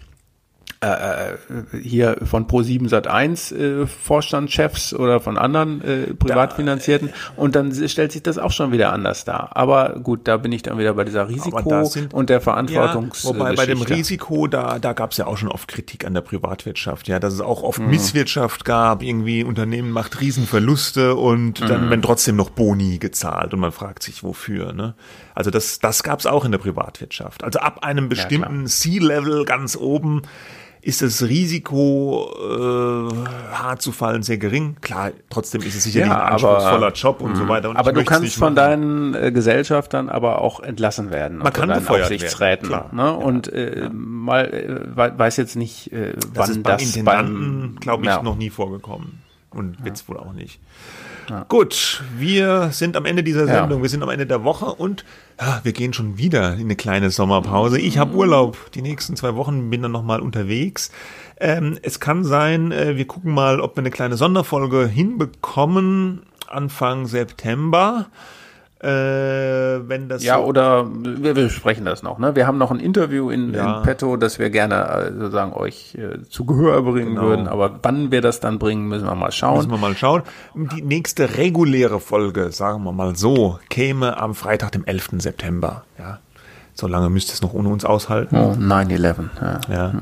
S2: hier von Pro7 Sat1 äh, Vorstandschefs oder von anderen äh, privatfinanzierten und dann stellt sich das auch schon wieder anders dar. Aber gut, da bin ich dann wieder bei dieser Risiko sind, und der Verantwortungs
S1: ja, Wobei bei dem Risiko, da, da gab es ja auch schon oft Kritik an der Privatwirtschaft, ja, dass es auch oft mhm. Misswirtschaft gab, irgendwie Unternehmen macht Riesenverluste und mhm. dann werden trotzdem noch Boni gezahlt und man fragt sich, wofür, ne? Also das, das gab es auch in der Privatwirtschaft. Also ab einem bestimmten ja, C-Level ganz oben ist das Risiko, äh, hart zu fallen, sehr gering. Klar, trotzdem ist es sicherlich ja, ein anspruchsvoller Job und so mhm. weiter. Und
S2: aber du kannst von deinen äh, Gesellschaftern aber auch entlassen werden.
S1: Man kann
S2: Aufsichtsräten. Werden, ne? Ja. Und äh, ja. mal äh, weiß jetzt nicht, äh, wann das, ist
S1: beim das glaube ich, noch nie vorgekommen. Und wird's wohl auch nicht. Ja. Gut, wir sind am Ende dieser Sendung, ja. wir sind am Ende der Woche und ja, wir gehen schon wieder in eine kleine Sommerpause. Ich habe Urlaub, die nächsten zwei Wochen bin dann nochmal unterwegs. Ähm, es kann sein, äh, wir gucken mal, ob wir eine kleine Sonderfolge hinbekommen Anfang September.
S2: Äh, wenn das ja, so oder wir, wir besprechen das noch. Ne? Wir haben noch ein Interview in, ja. in petto, das wir gerne äh, sozusagen euch äh, zu Gehör bringen genau. würden. Aber wann wir das dann bringen, müssen wir mal schauen. Müssen
S1: wir mal schauen. Die nächste reguläre Folge, sagen wir mal so, käme am Freitag, dem 11. September. Ja, so lange müsst ihr es noch ohne uns aushalten.
S2: Oh, 9-11. Ja.
S1: ja.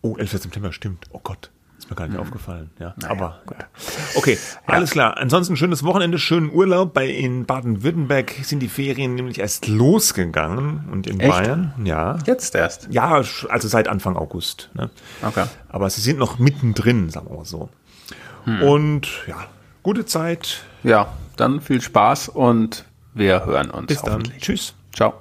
S1: Oh, 11. September, stimmt. Oh Gott mir gar nicht mhm. aufgefallen. Ja, naja, aber gut. Okay, ja. alles klar. Ansonsten schönes Wochenende, schönen Urlaub. Bei in Baden-Württemberg sind die Ferien nämlich erst losgegangen und in Echt? Bayern, ja.
S2: Jetzt erst?
S1: Ja, also seit Anfang August. Ne?
S2: Okay.
S1: Aber sie sind noch mittendrin, sagen wir mal so. Hm. Und ja, gute Zeit.
S2: Ja, dann viel Spaß und wir hören uns.
S1: Bis dann. Tschüss.
S2: Ciao.